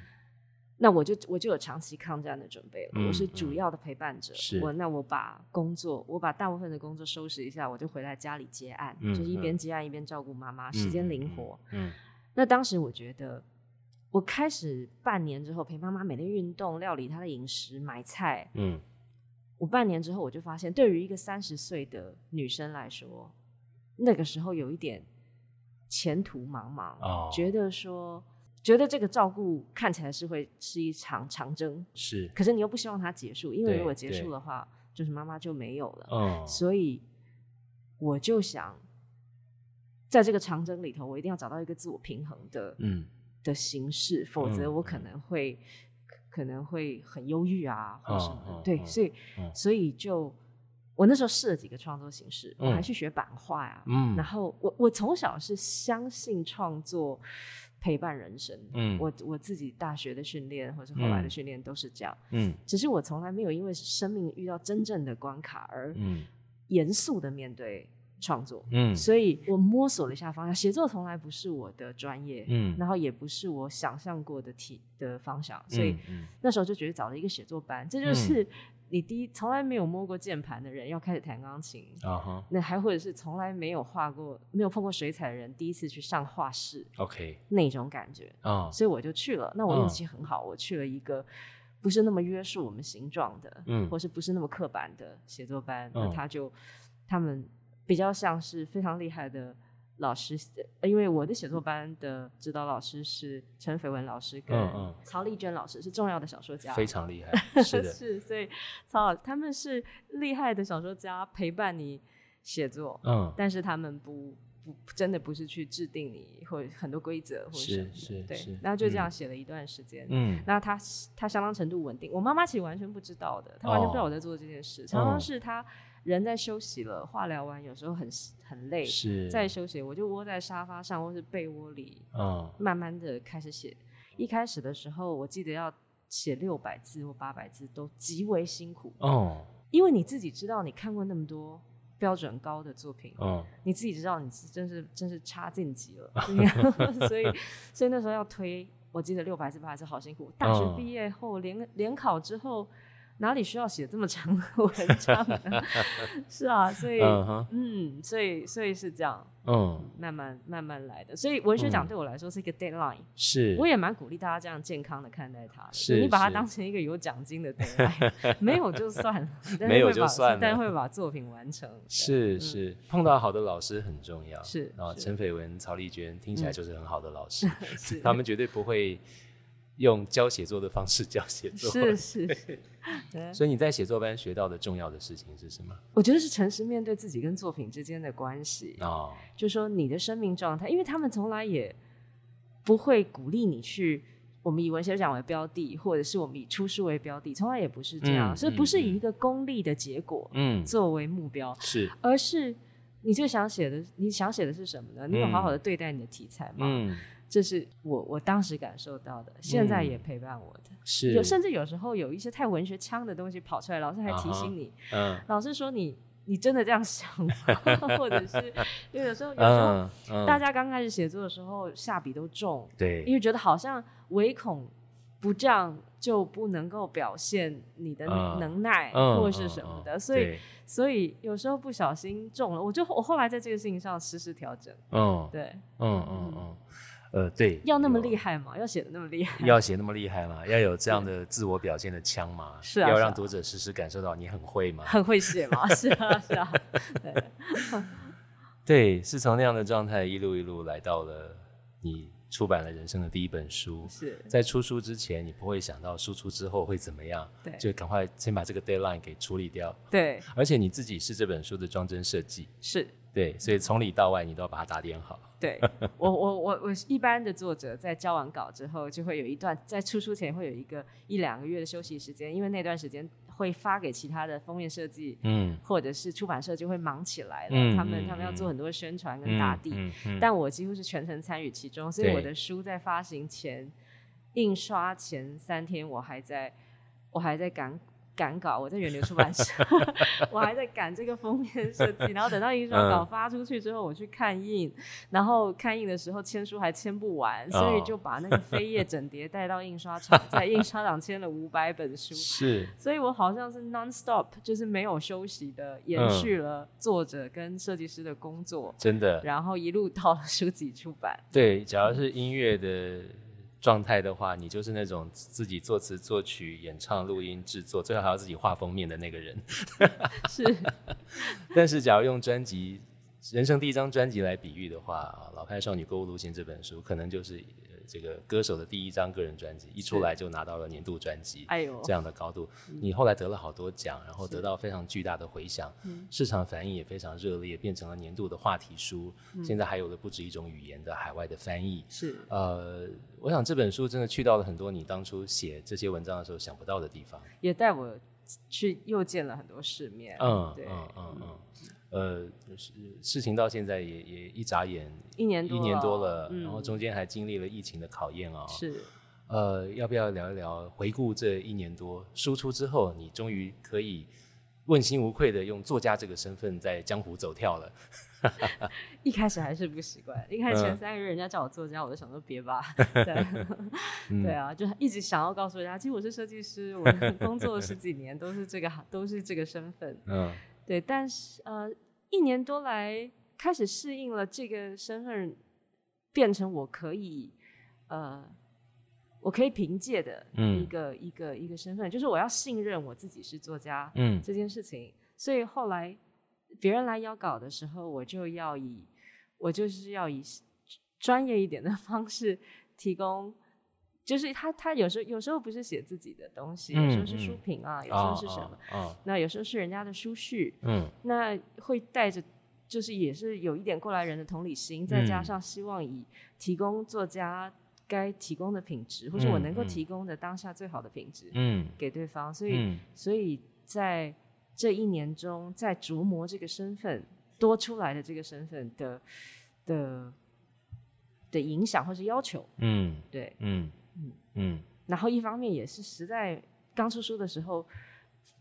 那我就我就有长期抗战的准备了，我是主要的陪伴者。我那我把工作，我把大部分的工作收拾一下，我就回来家里接案，就是一边接案一边照顾妈妈，时间灵活。嗯。那当时我觉得，我开始半年之后陪妈妈每天运动、料理她的饮食、买菜。嗯，我半年之后我就发现，对于一个三十岁的女生来说，那个时候有一点前途茫茫，觉得说，觉得这个照顾看起来是会是一场长征，是。可是你又不希望它结束，因为如果结束的话，就是妈妈就没有了。嗯，所以我就想。在这个长征里头，我一定要找到一个自我平衡的，嗯，的形式，否则我可能会可能会很忧郁啊，或什么的。对，所以所以就我那时候试了几个创作形式，我还去学版画呀。嗯，然后我我从小是相信创作陪伴人生。嗯，我我自己大学的训练或者后来的训练都是这样。嗯，只是我从来没有因为生命遇到真正的关卡而严肃的面对。创作，嗯，所以我摸索了一下方向。写作从来不是我的专业，嗯，然后也不是我想象过的体的方向，所以那时候就觉得找了一个写作班，这就是你第一从来没有摸过键盘的人要开始弹钢琴啊哈，那还或者是从来没有画过、没有碰过水彩的人第一次去上画室，OK，那种感觉啊，所以我就去了。那我运气很好，我去了一个不是那么约束我们形状的，嗯，或是不是那么刻板的写作班，那他就他们。比较像是非常厉害的老师，因为我的写作班的指导老师是陈斐文老师跟曹丽娟老师，是重要的小说家，非常厉害，<laughs> 是的，是所以曹老他们是厉害的小说家，陪伴你写作，嗯，但是他们不不真的不是去制定你或很多规则或者是是对，然后就这样写了一段时间，嗯，那他他相当程度稳定，我妈妈其实完全不知道的，她完全不知道我在做这件事，常常是他。人在休息了，化疗完有时候很很累，是在休息，我就窝在沙发上或是被窝里，嗯，慢慢的开始写。一开始的时候，我记得要写六百字或八百字都极为辛苦哦，因为你自己知道你看过那么多标准高的作品，嗯，你自己知道你真是真是差劲极了，<laughs> <laughs> 所以所以那时候要推，我记得六百字八百字好辛苦。大学毕业后联联考之后。哪里需要写这么长的文章？<laughs> 是啊，所以嗯，所以所以是这样，嗯，慢慢慢慢来的。所以文学奖对我来说是一个 deadline，是，我也蛮鼓励大家这样健康的看待它。是，你把它当成一个有奖金的 deadline，没有就算了，没有就算了，<laughs> 但会把作品完成。是是，碰到好的老师很重要。是啊，陈斐文、曹丽娟听起来就是很好的老师，<laughs> 他们绝对不会。用教写作的方式教写作。是是 <laughs> 是。所以你在写作班学到的重要的事情是什么？我觉得是诚实面对自己跟作品之间的关系哦，就说你的生命状态，因为他们从来也不会鼓励你去。我们以文学奖为标的，或者是我们以出书为标的，从来也不是这样，所以不是以一个功利的结果嗯作为目标，是，而是你最想写的，你想写的是什么呢？你有好好的对待你的题材吗？嗯，这是我我当时感受到的，现在也陪伴我的，是，有甚至有时候有一些太文学腔的东西跑出来，老师还提醒你，嗯，老师说你。你真的这样想吗？<laughs> 或者是因为有时候，有时候大家刚开始写作的时候下笔都重，对，因为觉得好像唯恐不这样就不能够表现你的能耐或是什么的，所以所以有时候不小心中了，我就我后来在这个事情上实时调整。嗯，对，嗯嗯。嗯。呃，对，要那么厉害吗？要写的那么厉害？要写那么厉害吗？要有这样的自我表现的腔吗？是啊，要让读者时时感受到你很会吗？很会写吗？<laughs> 是啊，是啊，对，<laughs> 对，是从那样的状态一路一路来到了你出版了人生的第一本书。是在出书之前，你不会想到输出之后会怎么样？对，就赶快先把这个 deadline 给处理掉。对，而且你自己是这本书的装帧设计。是。对，所以从里到外你都要把它打点好。<laughs> 对我，我我我一般的作者在交完稿之后，就会有一段在出书前会有一个一两个月的休息时间，因为那段时间会发给其他的封面设计，嗯，或者是出版社就会忙起来了，他们他们要做很多宣传跟打底，但我几乎是全程参与其中，所以我的书在发行前印刷前三天，我还在我还在赶。赶稿，我在远流出版社，<laughs> 我还在赶这个封面设计，然后等到印刷稿发出去之后，我去看印，然后看印的时候签书还签不完，所以就把那个飞页 <laughs> 整叠带到印刷厂，在印刷厂签了五百本书，<laughs> 是，所以我好像是 non stop，就是没有休息的延续了作者跟设计师的工作，真的，然后一路到了书籍出版。对，假如是音乐的。状态的话，你就是那种自己作词、作曲、演唱、录音、制作，最后还要自己画封面的那个人。<laughs> 是。<laughs> 但是，假如用专辑人生第一张专辑来比喻的话，《老派少女购物路线》这本书，可能就是。这个歌手的第一张个人专辑一出来就拿到了年度专辑，哎呦，这样的高度，你后来得了好多奖，然后得到非常巨大的回响，市场反应也非常热烈，变成了年度的话题书。现在还有了不止一种语言的海外的翻译。是，呃，我想这本书真的去到了很多你当初写这些文章的时候想不到的地方，也带我去又见了很多世面。嗯，对，嗯嗯嗯。呃，事事情到现在也也一眨眼一年多一年多了，然后中间还经历了疫情的考验啊。是，呃，要不要聊一聊回顾这一年多输出之后，你终于可以问心无愧的用作家这个身份在江湖走跳了？<laughs> 一开始还是不习惯，一开始前三个月人家叫我作家，我就想说别吧。<laughs> 对，<laughs> 对啊，就一直想要告诉人家，其实我是设计师，我工作十几年都是这个都是这个身份。嗯。对，但是呃，一年多来开始适应了这个身份，变成我可以呃，我可以凭借的一个一个一个身份，就是我要信任我自己是作家，嗯，这件事情。所以后来别人来邀稿的时候，我就要以我就是要以专业一点的方式提供。就是他，他有时候有时候不是写自己的东西，有时候是书评啊，有时候是什么？那有时候是人家的书序，嗯，那会带着，就是也是有一点过来人的同理心，再加上希望以提供作家该提供的品质，或者我能够提供的当下最好的品质，嗯，给对方。所以，所以在这一年中，在琢磨这个身份多出来的这个身份的的的影响或是要求，嗯，对，嗯。嗯嗯，然后一方面也是实在刚出书的时候，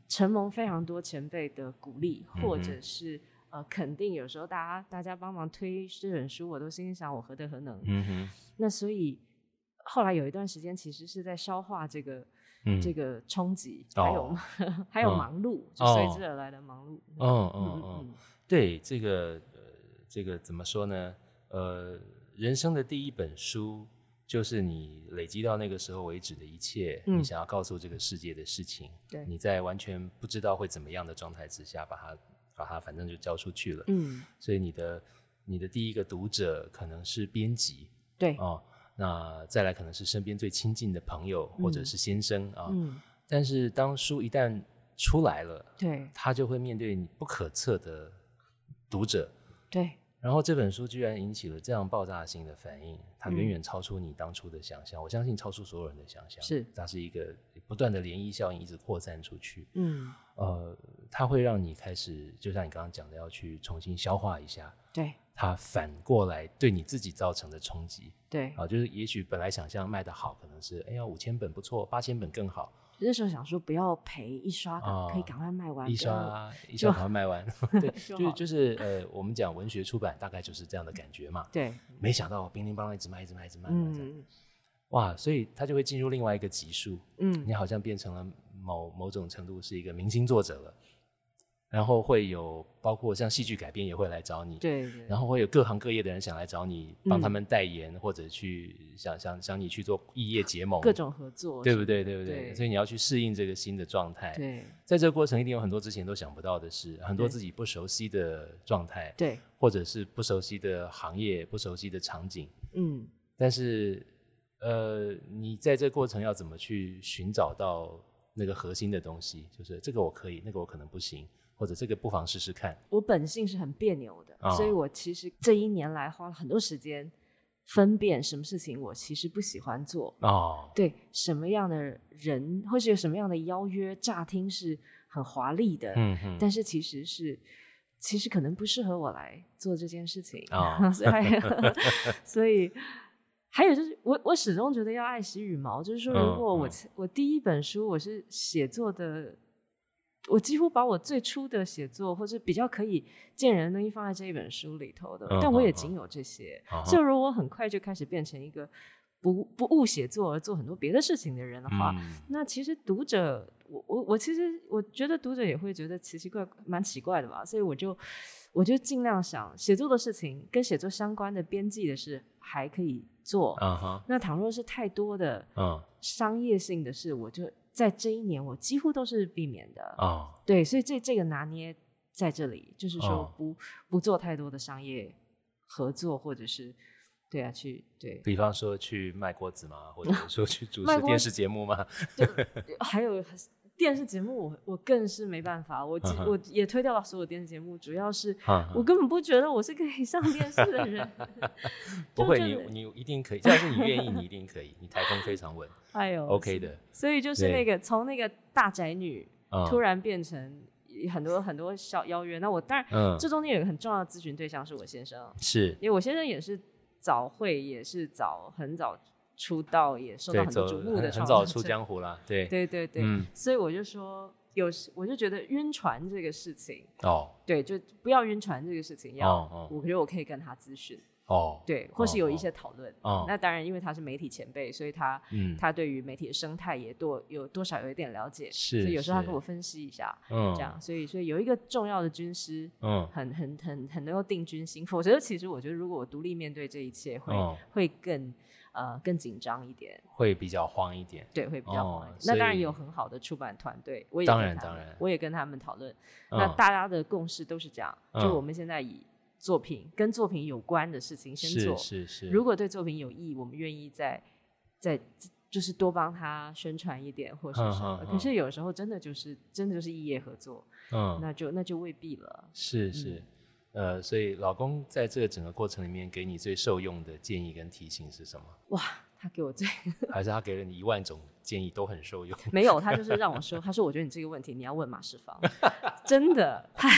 承蒙非常多前辈的鼓励，或者是呃肯定，有时候大家大家帮忙推这本书，我都心想我何德何能。嗯哼，那所以后来有一段时间其实是在消化这个这个冲击，还有 <laughs> 还有忙碌，就随之而来的忙碌。嗯嗯嗯，对这个呃这个怎么说呢？呃，人生的第一本书。就是你累积到那个时候为止的一切，你想要告诉这个世界的事情，对。你在完全不知道会怎么样的状态之下，把它把它反正就交出去了。嗯，所以你的你的第一个读者可能是编辑，对。哦，那再来可能是身边最亲近的朋友或者是先生啊。嗯，但是当书一旦出来了，对。他就会面对你不可测的读者。对，然后这本书居然引起了这样爆炸性的反应，它远远超出你当初的想象。我相信超出所有人的想象。是它是一个不断的涟漪效应，一直扩散出去。嗯，呃，它会让你开始，就像你刚刚讲的，要去重新消化一下对它反过来对你自己造成的冲击对，啊。就是也许本来想象卖的好，可能是哎呀五千本不错，八千本更好，那时候想说不要赔，一刷哦可以赶快卖完，一刷一刷赶快卖完。<laughs> 对，<laughs> 就好就就是呃，我们讲文学出版大概就是这样的感觉嘛。<laughs> 对，没想到乒铃乓啷一直卖，一直卖，一直卖，卖卖嗯哇！所以他就会进入另外一个级数，嗯你好像变成了某某种程度是一个明星作者了。然后会有包括像戏剧改编也会来找你，对对，然后会有各行各业的人想来找你，帮他嗯们代言、或者去想想想你去做异业结盟，各种合作，对不对？对不对？对所以你要去适应这个新的状态。对在这个过程，一定有很多之前都想不到的事，很多自己不熟悉的状态，对，或者是不熟悉的行业、不熟悉的场景。嗯但是，呃，你在这个过程要怎么去寻找到那个核心的东西？就是这个我可以，那个我可能不行，或者这个不妨试试看。我本性是很别扭的，哦所以我其实这一年来花了很多时间分辨什么事情我其实不喜欢做，哦，对什么样的人或是有什么样的邀约，乍听是很华丽的，嗯哼，但是其实是。其实可能不适合我来做这件事情，哦 <laughs> 所以还 <laughs> 所以还有就是我我始终觉得要爱惜羽毛，就是说，如果我、嗯我第一本书我是写作的，我几乎把我最初的写作或者比较可以见人的东西放在这一本书里头的，嗯但我也嗯仅有这些，嗯所以如果我很快就开始变成一个不不务写作而做很多别的事情的人的话，嗯那其实读者，我我我其实我觉得读者也会觉得奇奇怪蛮奇怪的吧，所以我就我就尽量想写作的事情跟写作相关的编辑的事还可以做。那倘若是太多的嗯商业性的事，我就在这一年我几乎都是避免的。哦，对，所以这这个拿捏在这里，就是说哦不、不做太多的商业合作，或者是对啊，去对比方说去卖锅子吗？或者 <laughs> 说去主持电视节目吗？<laughs> 还有电视节目我，我更是没办法，我嗯我也推掉了所有电视节目，主要是我根本不觉得我是可以上电视的人。<laughs> 不会，你你一定可以，只要是你愿意，你一定可以，你台风非常稳 <laughs> 哎呦，OK 的。所以就是那个从那个大宅女嗯突然变成很多很多小邀约，那我当然嗯，这中间有一个很重要的咨询对象是我先生，是因为我先生也是早会，也是早很早出道，也受到，很多瞩目的很很早出江湖啦，对，对对对，嗯。所以我就说，有时我就觉得晕船这个事情，哦。对，就不要晕船这个事情要，哦哦。我觉得我可以跟他咨询，哦，对，或是有一哦些讨论。哦。那当然，因为他是媒体前辈，所以他、嗯。他对于媒体的生态也多有多少有一点了解，是所以有时候他跟我分析一下，嗯这样，所以所以有一个重要的军师，嗯。很很很很能够定军心，否则其实我觉得如果我独立面对这一切会，哦。会更呃更紧张一点。会比较慌一点，对，会比较慌一点。哦那当然有很好的出版团队，我也当然当然我也跟他们讨论。嗯那大家的共识都是这样，就嗯我们现在以作品跟作品有关的事情先做是，是是，如果对作品有益，我们愿意再再就是多帮他宣传一点或是什么。嗯嗯可是有时候真的就是真的就是异业合作，嗯那就那就未必了。是是，呃，所以老公在这个整个过程里面给你最受用的建议跟提醒是什么？哇，他给我最 <laughs> 还是他给了你一万种建议都很受用？没有，他就是让我说，他说我觉得你这个问题你要问马世芳，<laughs> 真的，他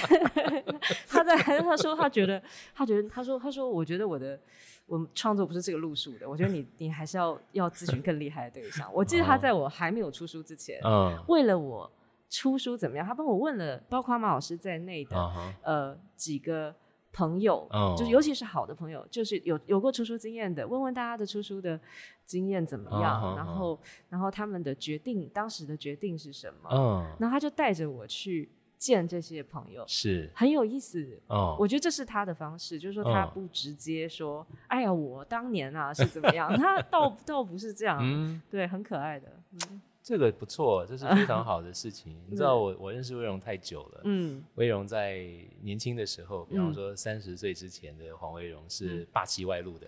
他在他说他觉得他觉得他说他说我觉得我的我创作不是这个路数的，我觉得你你还是要要咨询更厉害的对象。我记得他在我还没有出书之前，嗯为了我出书怎么样，他帮我问了包括马老师在内的、呃几个。朋友，哦就是尤其是好的朋友，就是有有过出书经验的，问问大家的出书的经验怎么样，然后然后他们的决定，当时的决定是什么，嗯然后他就带着我去见这些朋友，是很有意思。哦我觉得这是他的方式，就是说他嗯不直接说，哎呀，我当年啊是怎么样，他倒倒不是这样，嗯，对，很可爱的，嗯，这个不错，这是非常好的事情。你知道我我认识魏荣太久了，嗯，魏荣在年轻的时候，比方说三十岁之前的黄威荣是霸气外露的。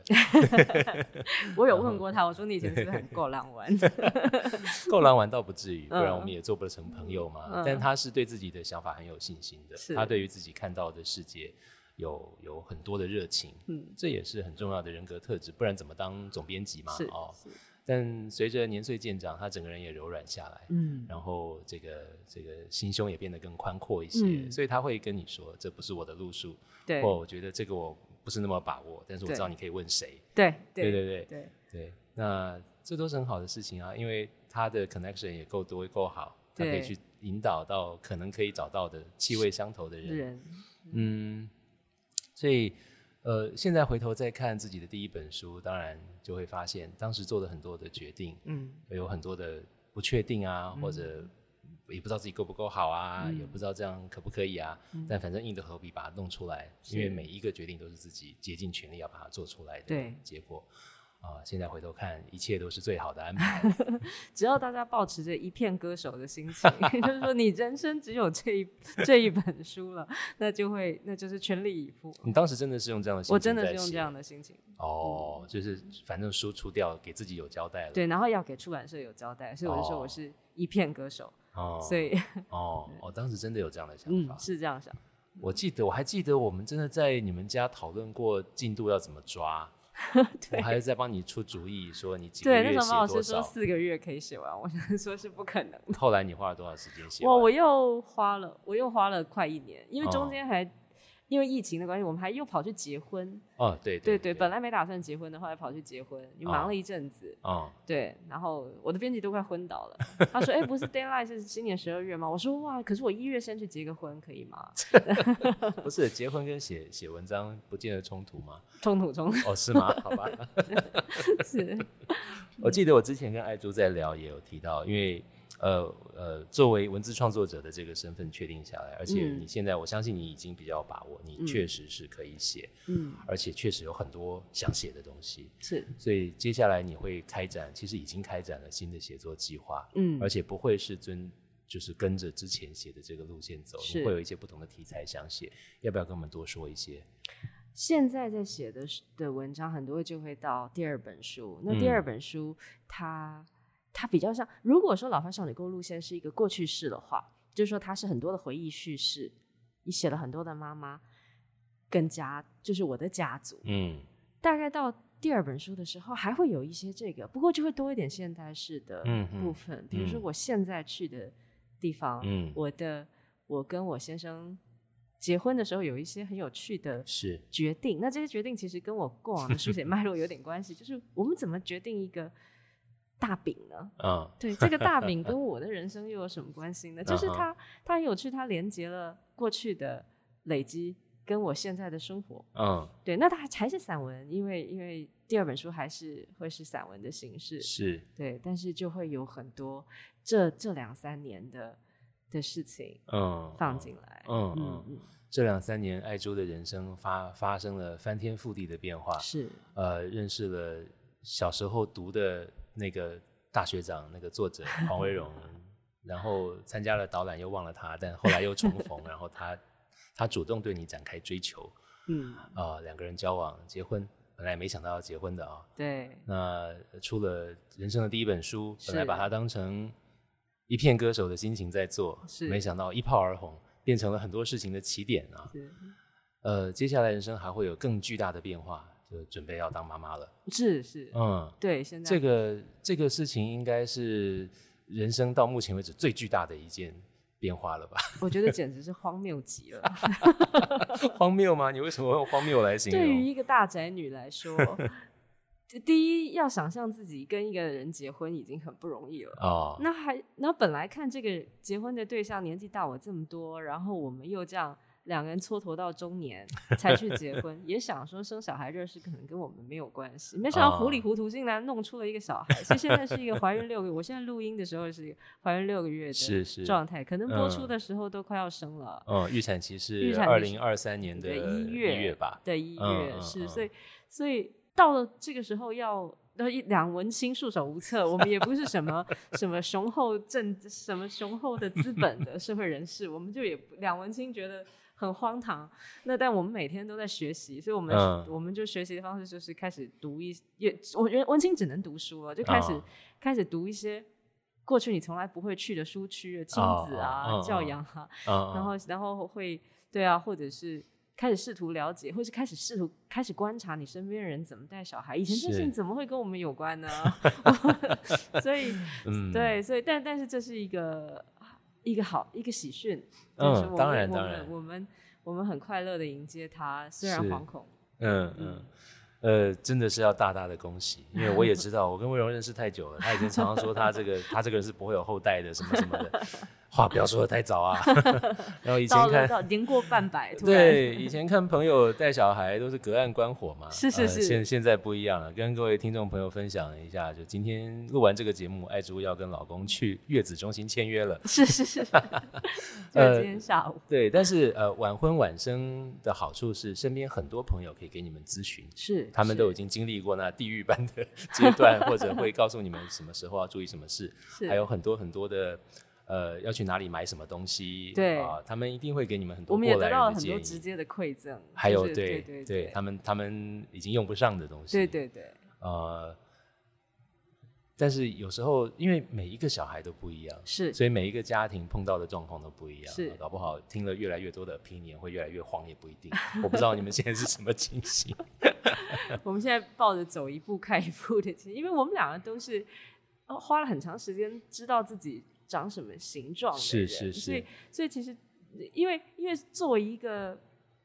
<laughs> 我有问过他，我说你以前是不是很够浪玩？<laughs> 够浪玩倒不至于，不然我们也做不成朋友嘛。但他是对自己的想法很有信心的，他对于自己看到的世界有有很多的热情，嗯，这也是很重要的人格特质，不然怎么当总编辑嘛？哦。但随着年岁渐长，他整个人也柔软下来，嗯，然后这个这个心胸也变得更宽阔一些，所以他会跟你说，这不是我的路数，对，或我觉得这个我不是那么把握，但是我知道你可以问谁，对，对。对对对对，那这都是很好的事情啊，因为他的 connection 也够多够好，他可以去引导到可能可以找到的气味相投的人，嗯，所以。呃，现在回头再看自己的第一本书，当然就会发现当时做的很多的决定，嗯，有很多的不确定啊，或者也不知道自己够不够好啊，也不知道这样可不可以啊，但反正硬着头皮把它弄出来，因为每一个决定都是自己竭尽全力要把它做出来的结果。啊，现在回头看，一切都是最好的安排。<laughs> 只要大家保持着一片歌手的心情，<laughs> 就是说你人生只有这一这一本书了，那就会那就是全力以赴。你当时真的是用这样的心情？我真的是用这样的心情。哦，就是反正书出掉，给自己有交代了。对，然后要给出版社有交代，所以我就说我是一片歌手。哦，所以 <laughs> 哦，我当时真的有这样的想法，是这样想。我记得我还记得我们真的在你们家讨论过进度要怎么抓。<laughs> 我还是在帮你出主意，说你几个月写多少？对，那时候马老师说四个月可以写完，我想说是不可能。后来你花了多少时间写？我我又花了，我又花了快一年，因为中间还。因为疫情的关系，我们还又跑去结婚。哦，对对对，本来没打算结婚的，后来跑去结婚，你忙了一阵子。哦，对，然后我的编辑都快昏倒了。他说：“哎，不是 deadline 是今年十二月吗？”我说：“哇，可是我一月先去结个婚，可以吗？”不是，结婚跟写写文章不见得冲突吗？冲突冲突。哦，是吗？好吧。<laughs> 是。我记得我之前跟爱珠在聊，也有提到，因为。呃呃，作为文字创作者的这个身份确定下来，而且你现在，我相信你已经比较把握，你确实是可以写，嗯，而且确实有很多想写的东西，是，所以接下来你会开展，其实已经开展了新的写作计划，嗯，而且不会是遵，就是跟着之前写的这个路线走，你会有一些不同的题材想写，要不要跟我们多说一些？现在在写的的文章很多就会到第二本书，那第二本书它。它比较像，如果说《老派少女购路线》是一个过去式的话，就是说它是很多的回忆叙事，你写了很多的妈妈跟家，就是我的家族。嗯，大概到第二本书的时候，还会有一些这个，不过就会多一点现代式的部分，比如说我现在去的地方，嗯，我的我跟我先生结婚的时候有一些很有趣的是决定，那这些决定其实跟我过往的书写脉络有点关系，就是我们怎么决定一个。大饼呢？嗯，对，这个大饼跟我的人生又有什么关系呢？<laughs> 就是它，它很有趣，它连接了过去的累积跟我现在的生活。嗯，对，那它还是散文，因为因为第二本书还是会是散文的形式。是，对，但是就会有很多这这两三年的的事情，嗯，放进来。嗯嗯嗯，这两三年，艾珠的人生发发生了翻天覆地的变化。是，呃，认识了小时候读的。那个大学长，那个作者 <laughs> 黄维荣，然后参加了导览，又忘了他，但后来又重逢，<laughs> 然后他他主动对你展开追求，嗯啊，两个人交往结婚，本来也没想到要结婚的啊，对，那出了人生的第一本书，本来把它当成一片歌手的心情在做，是，没想到一炮而红，变成了很多事情的起点啊，呃，接下来人生还会有更巨大的变化。就准备要当妈妈了，是是，嗯，对，现在这个这个事情应该是人生到目前为止最巨大的一件变化了吧？<laughs> 我觉得简直是荒谬极了。<laughs> 荒谬吗？你为什么用荒谬来形容？对于一个大宅女来说，<laughs> 第一要想象自己跟一个人结婚已经很不容易了哦。那还那本来看这个结婚的对象年纪大我这么多，然后我们又这样。两个人蹉跎到中年 <laughs> 才去结婚，也想说生小孩这事可能跟我们没有关系，没想到糊里糊涂竟然弄出了一个小孩。所以现在是一个怀孕六个月，我现在录音的时候是怀孕六个月的状态，可能播出的时候都快要生了。嗯，预产期是二零二三年的一月吧？对一月是，所以所以到了这个时候要。都一两文青束手无策，我们也不是什么什么雄厚政什么雄厚的资本的社会人士，我们就也两文青觉得很荒唐。那但我们每天都在学习，所以我们我们就学习的方式就是开始读一也，我觉得文青只能读书了，就开始开始读一些过去你从来不会去的书区，亲子啊、教养啊，<laughs> 然后然后会对啊，或者是。开始试图了解，或是开始试图开始观察你身边人怎么带小孩。以前这事情怎么会跟我们有关呢？<laughs> <laughs> 所以，对，所以，但但是这是一个一个好一个喜讯。嗯，当然当然，我们我们很快乐的迎接他，虽然惶恐。嗯嗯。呃，真的是要大大的恭喜，因为我也知道，我跟魏荣认识太久了，他以前常常说他这个他这个人是不会有后代的，什么什么的。话不要说的太早啊！<laughs> 然后以前看年过半百，对，以前看朋友带小孩都是隔岸观火嘛。<laughs> 是是是，现现在不一样了。跟各位听众朋友分享一下，就今天录完这个节目，爱珠要跟老公去月子中心签约了。<laughs> 是是是，就今天下午。对，但是呃，晚婚晚生的好处是，身边很多朋友可以给你们咨询，是他们都已经经历过那地狱般的 <laughs> 阶段，或者会告诉你们什么时候要注意什么事，<laughs> 还有很多很多的。呃，要去哪里买什么东西？对啊，他们一定会给你们很多。我们也得到了很多直接的馈赠，还有对对，他们他们已经用不上的东西。对对对。呃，但是有时候因为每一个小孩都不一样，是，所以每一个家庭碰到的状况都不一样。是，搞不好听了越来越多的批年会越来越慌也不一定。我不知道你们现在是什么情形。<laughs> 我们现在抱着走一步看一步的心，因为我们两个都是花了很长时间知道自己。长什么形状的人，所以所以其实，因为因为作为一个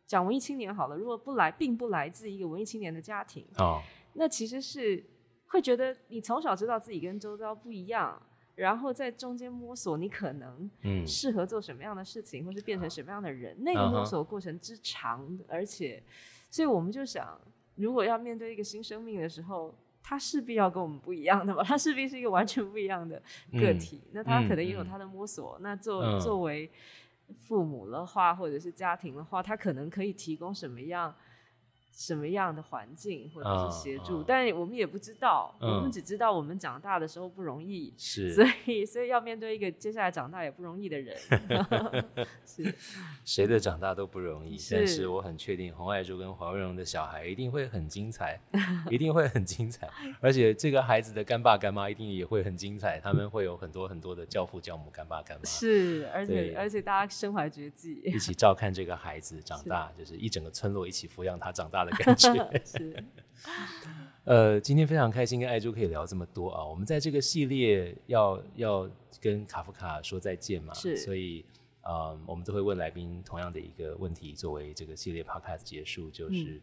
讲文艺青年好了，如果不来，并不来自一个文艺青年的家庭哦，那其实是会觉得你从小知道自己跟周遭不一样，然后在中间摸索你可能嗯适合做什么样的事情，或是变成什么样的人，那个摸索过程之长，而且，所以我们就想，如果要面对一个新生命的时候。他势必要跟我们不一样的嘛，他势必是一个完全不一样的个体，那他可能也有他的摸索。那作作为父母的话，或者是家庭的话，他可能可以提供什么样？什么样的环境或者是协助，但我们也不知道，我们只知道我们长大的时候不容易，<laughs> 是，所以所以要面对一个接下来长大也不容易的人，<laughs> 是，<laughs> 谁的长大都不容易，但是我很确定洪爱珠跟黄瑞荣的小孩一定会很精彩，一定会很精彩，而且这个孩子的干爸干妈一定也会很精彩，他们会有很多很多的教父教母干爸干妈，是，而且而且大家身怀绝技，一起照看这个孩子长大，就是一整个村落一起抚养他长大。的感觉。<laughs> 是，<laughs> 呃，今天非常开心跟艾珠可以聊这么多啊。我们在这个系列要要跟卡夫卡说再见嘛，是，所以呃，我们都会问来宾同样的一个问题，作为这个系列 podcast 结束，就是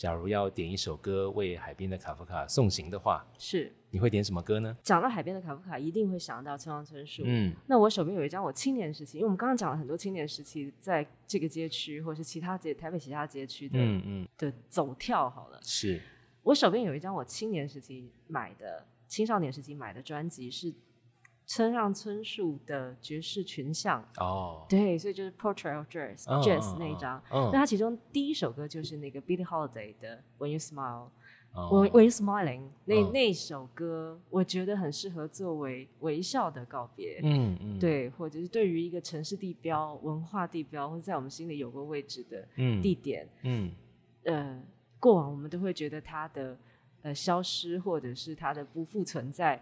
假如要点一首歌为海边的卡夫卡送行的话，是。你会点什么歌呢？讲到海边的卡夫卡，一定会想到村上春树。嗯，那我手边有一张我青年时期，因为我们刚刚讲了很多青年时期在这个街区或者是其他街台北其他街区的，嗯嗯的走跳好了。是我手边有一张我青年时期买的青少年时期买的专辑，是村上春树的爵士群像。哦，对，所以就是 Portrait of Jazz Jazz 那一张。那它其中第一首歌就是那个 Billie Holiday 的 When You Smile。我 When Smiling 那那首歌，我觉得很适合作为微笑的告别。嗯嗯，对，或者是对于一个城市地标、文化地标，或者在我们心里有个位置的地点。嗯，呃，过往我们都会觉得它的呃消失，或者是它的不复存在，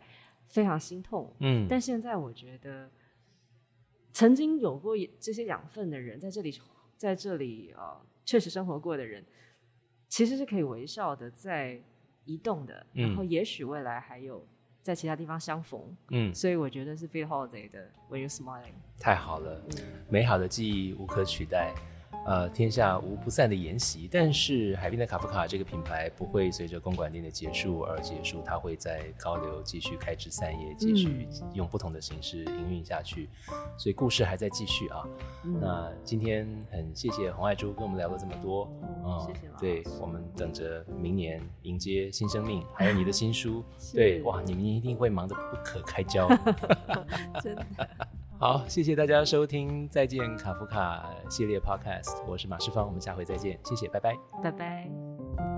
非常心痛。嗯，但现在我觉得，曾经有过这些养分的人，在这里，在这里啊，确实生活过的人。其实是可以微笑的，在移动的，然后也许未来还有在其他地方相逢。嗯，所以我觉得是 Feel Holiday 的 When You Smiling。太好了，美好的记忆无可取代。呃，天下无不散的筵席，但是海边的卡夫卡这个品牌不会随着公馆店的结束而结束，它会在高流继续开枝散叶，继续用不同的形式营运下去，所以故事还在继续啊。那今天很谢谢洪爱珠跟我们聊了这么多，嗯，谢谢。对我们等着明年迎接新生命，还有你的新书，<laughs> 对，哇，你们一定会忙得不可开交，<laughs> 真的。好，谢谢大家收听《再见卡夫卡》系列 Podcast，我是马世芳，我们下回再见，谢谢，拜拜，拜拜。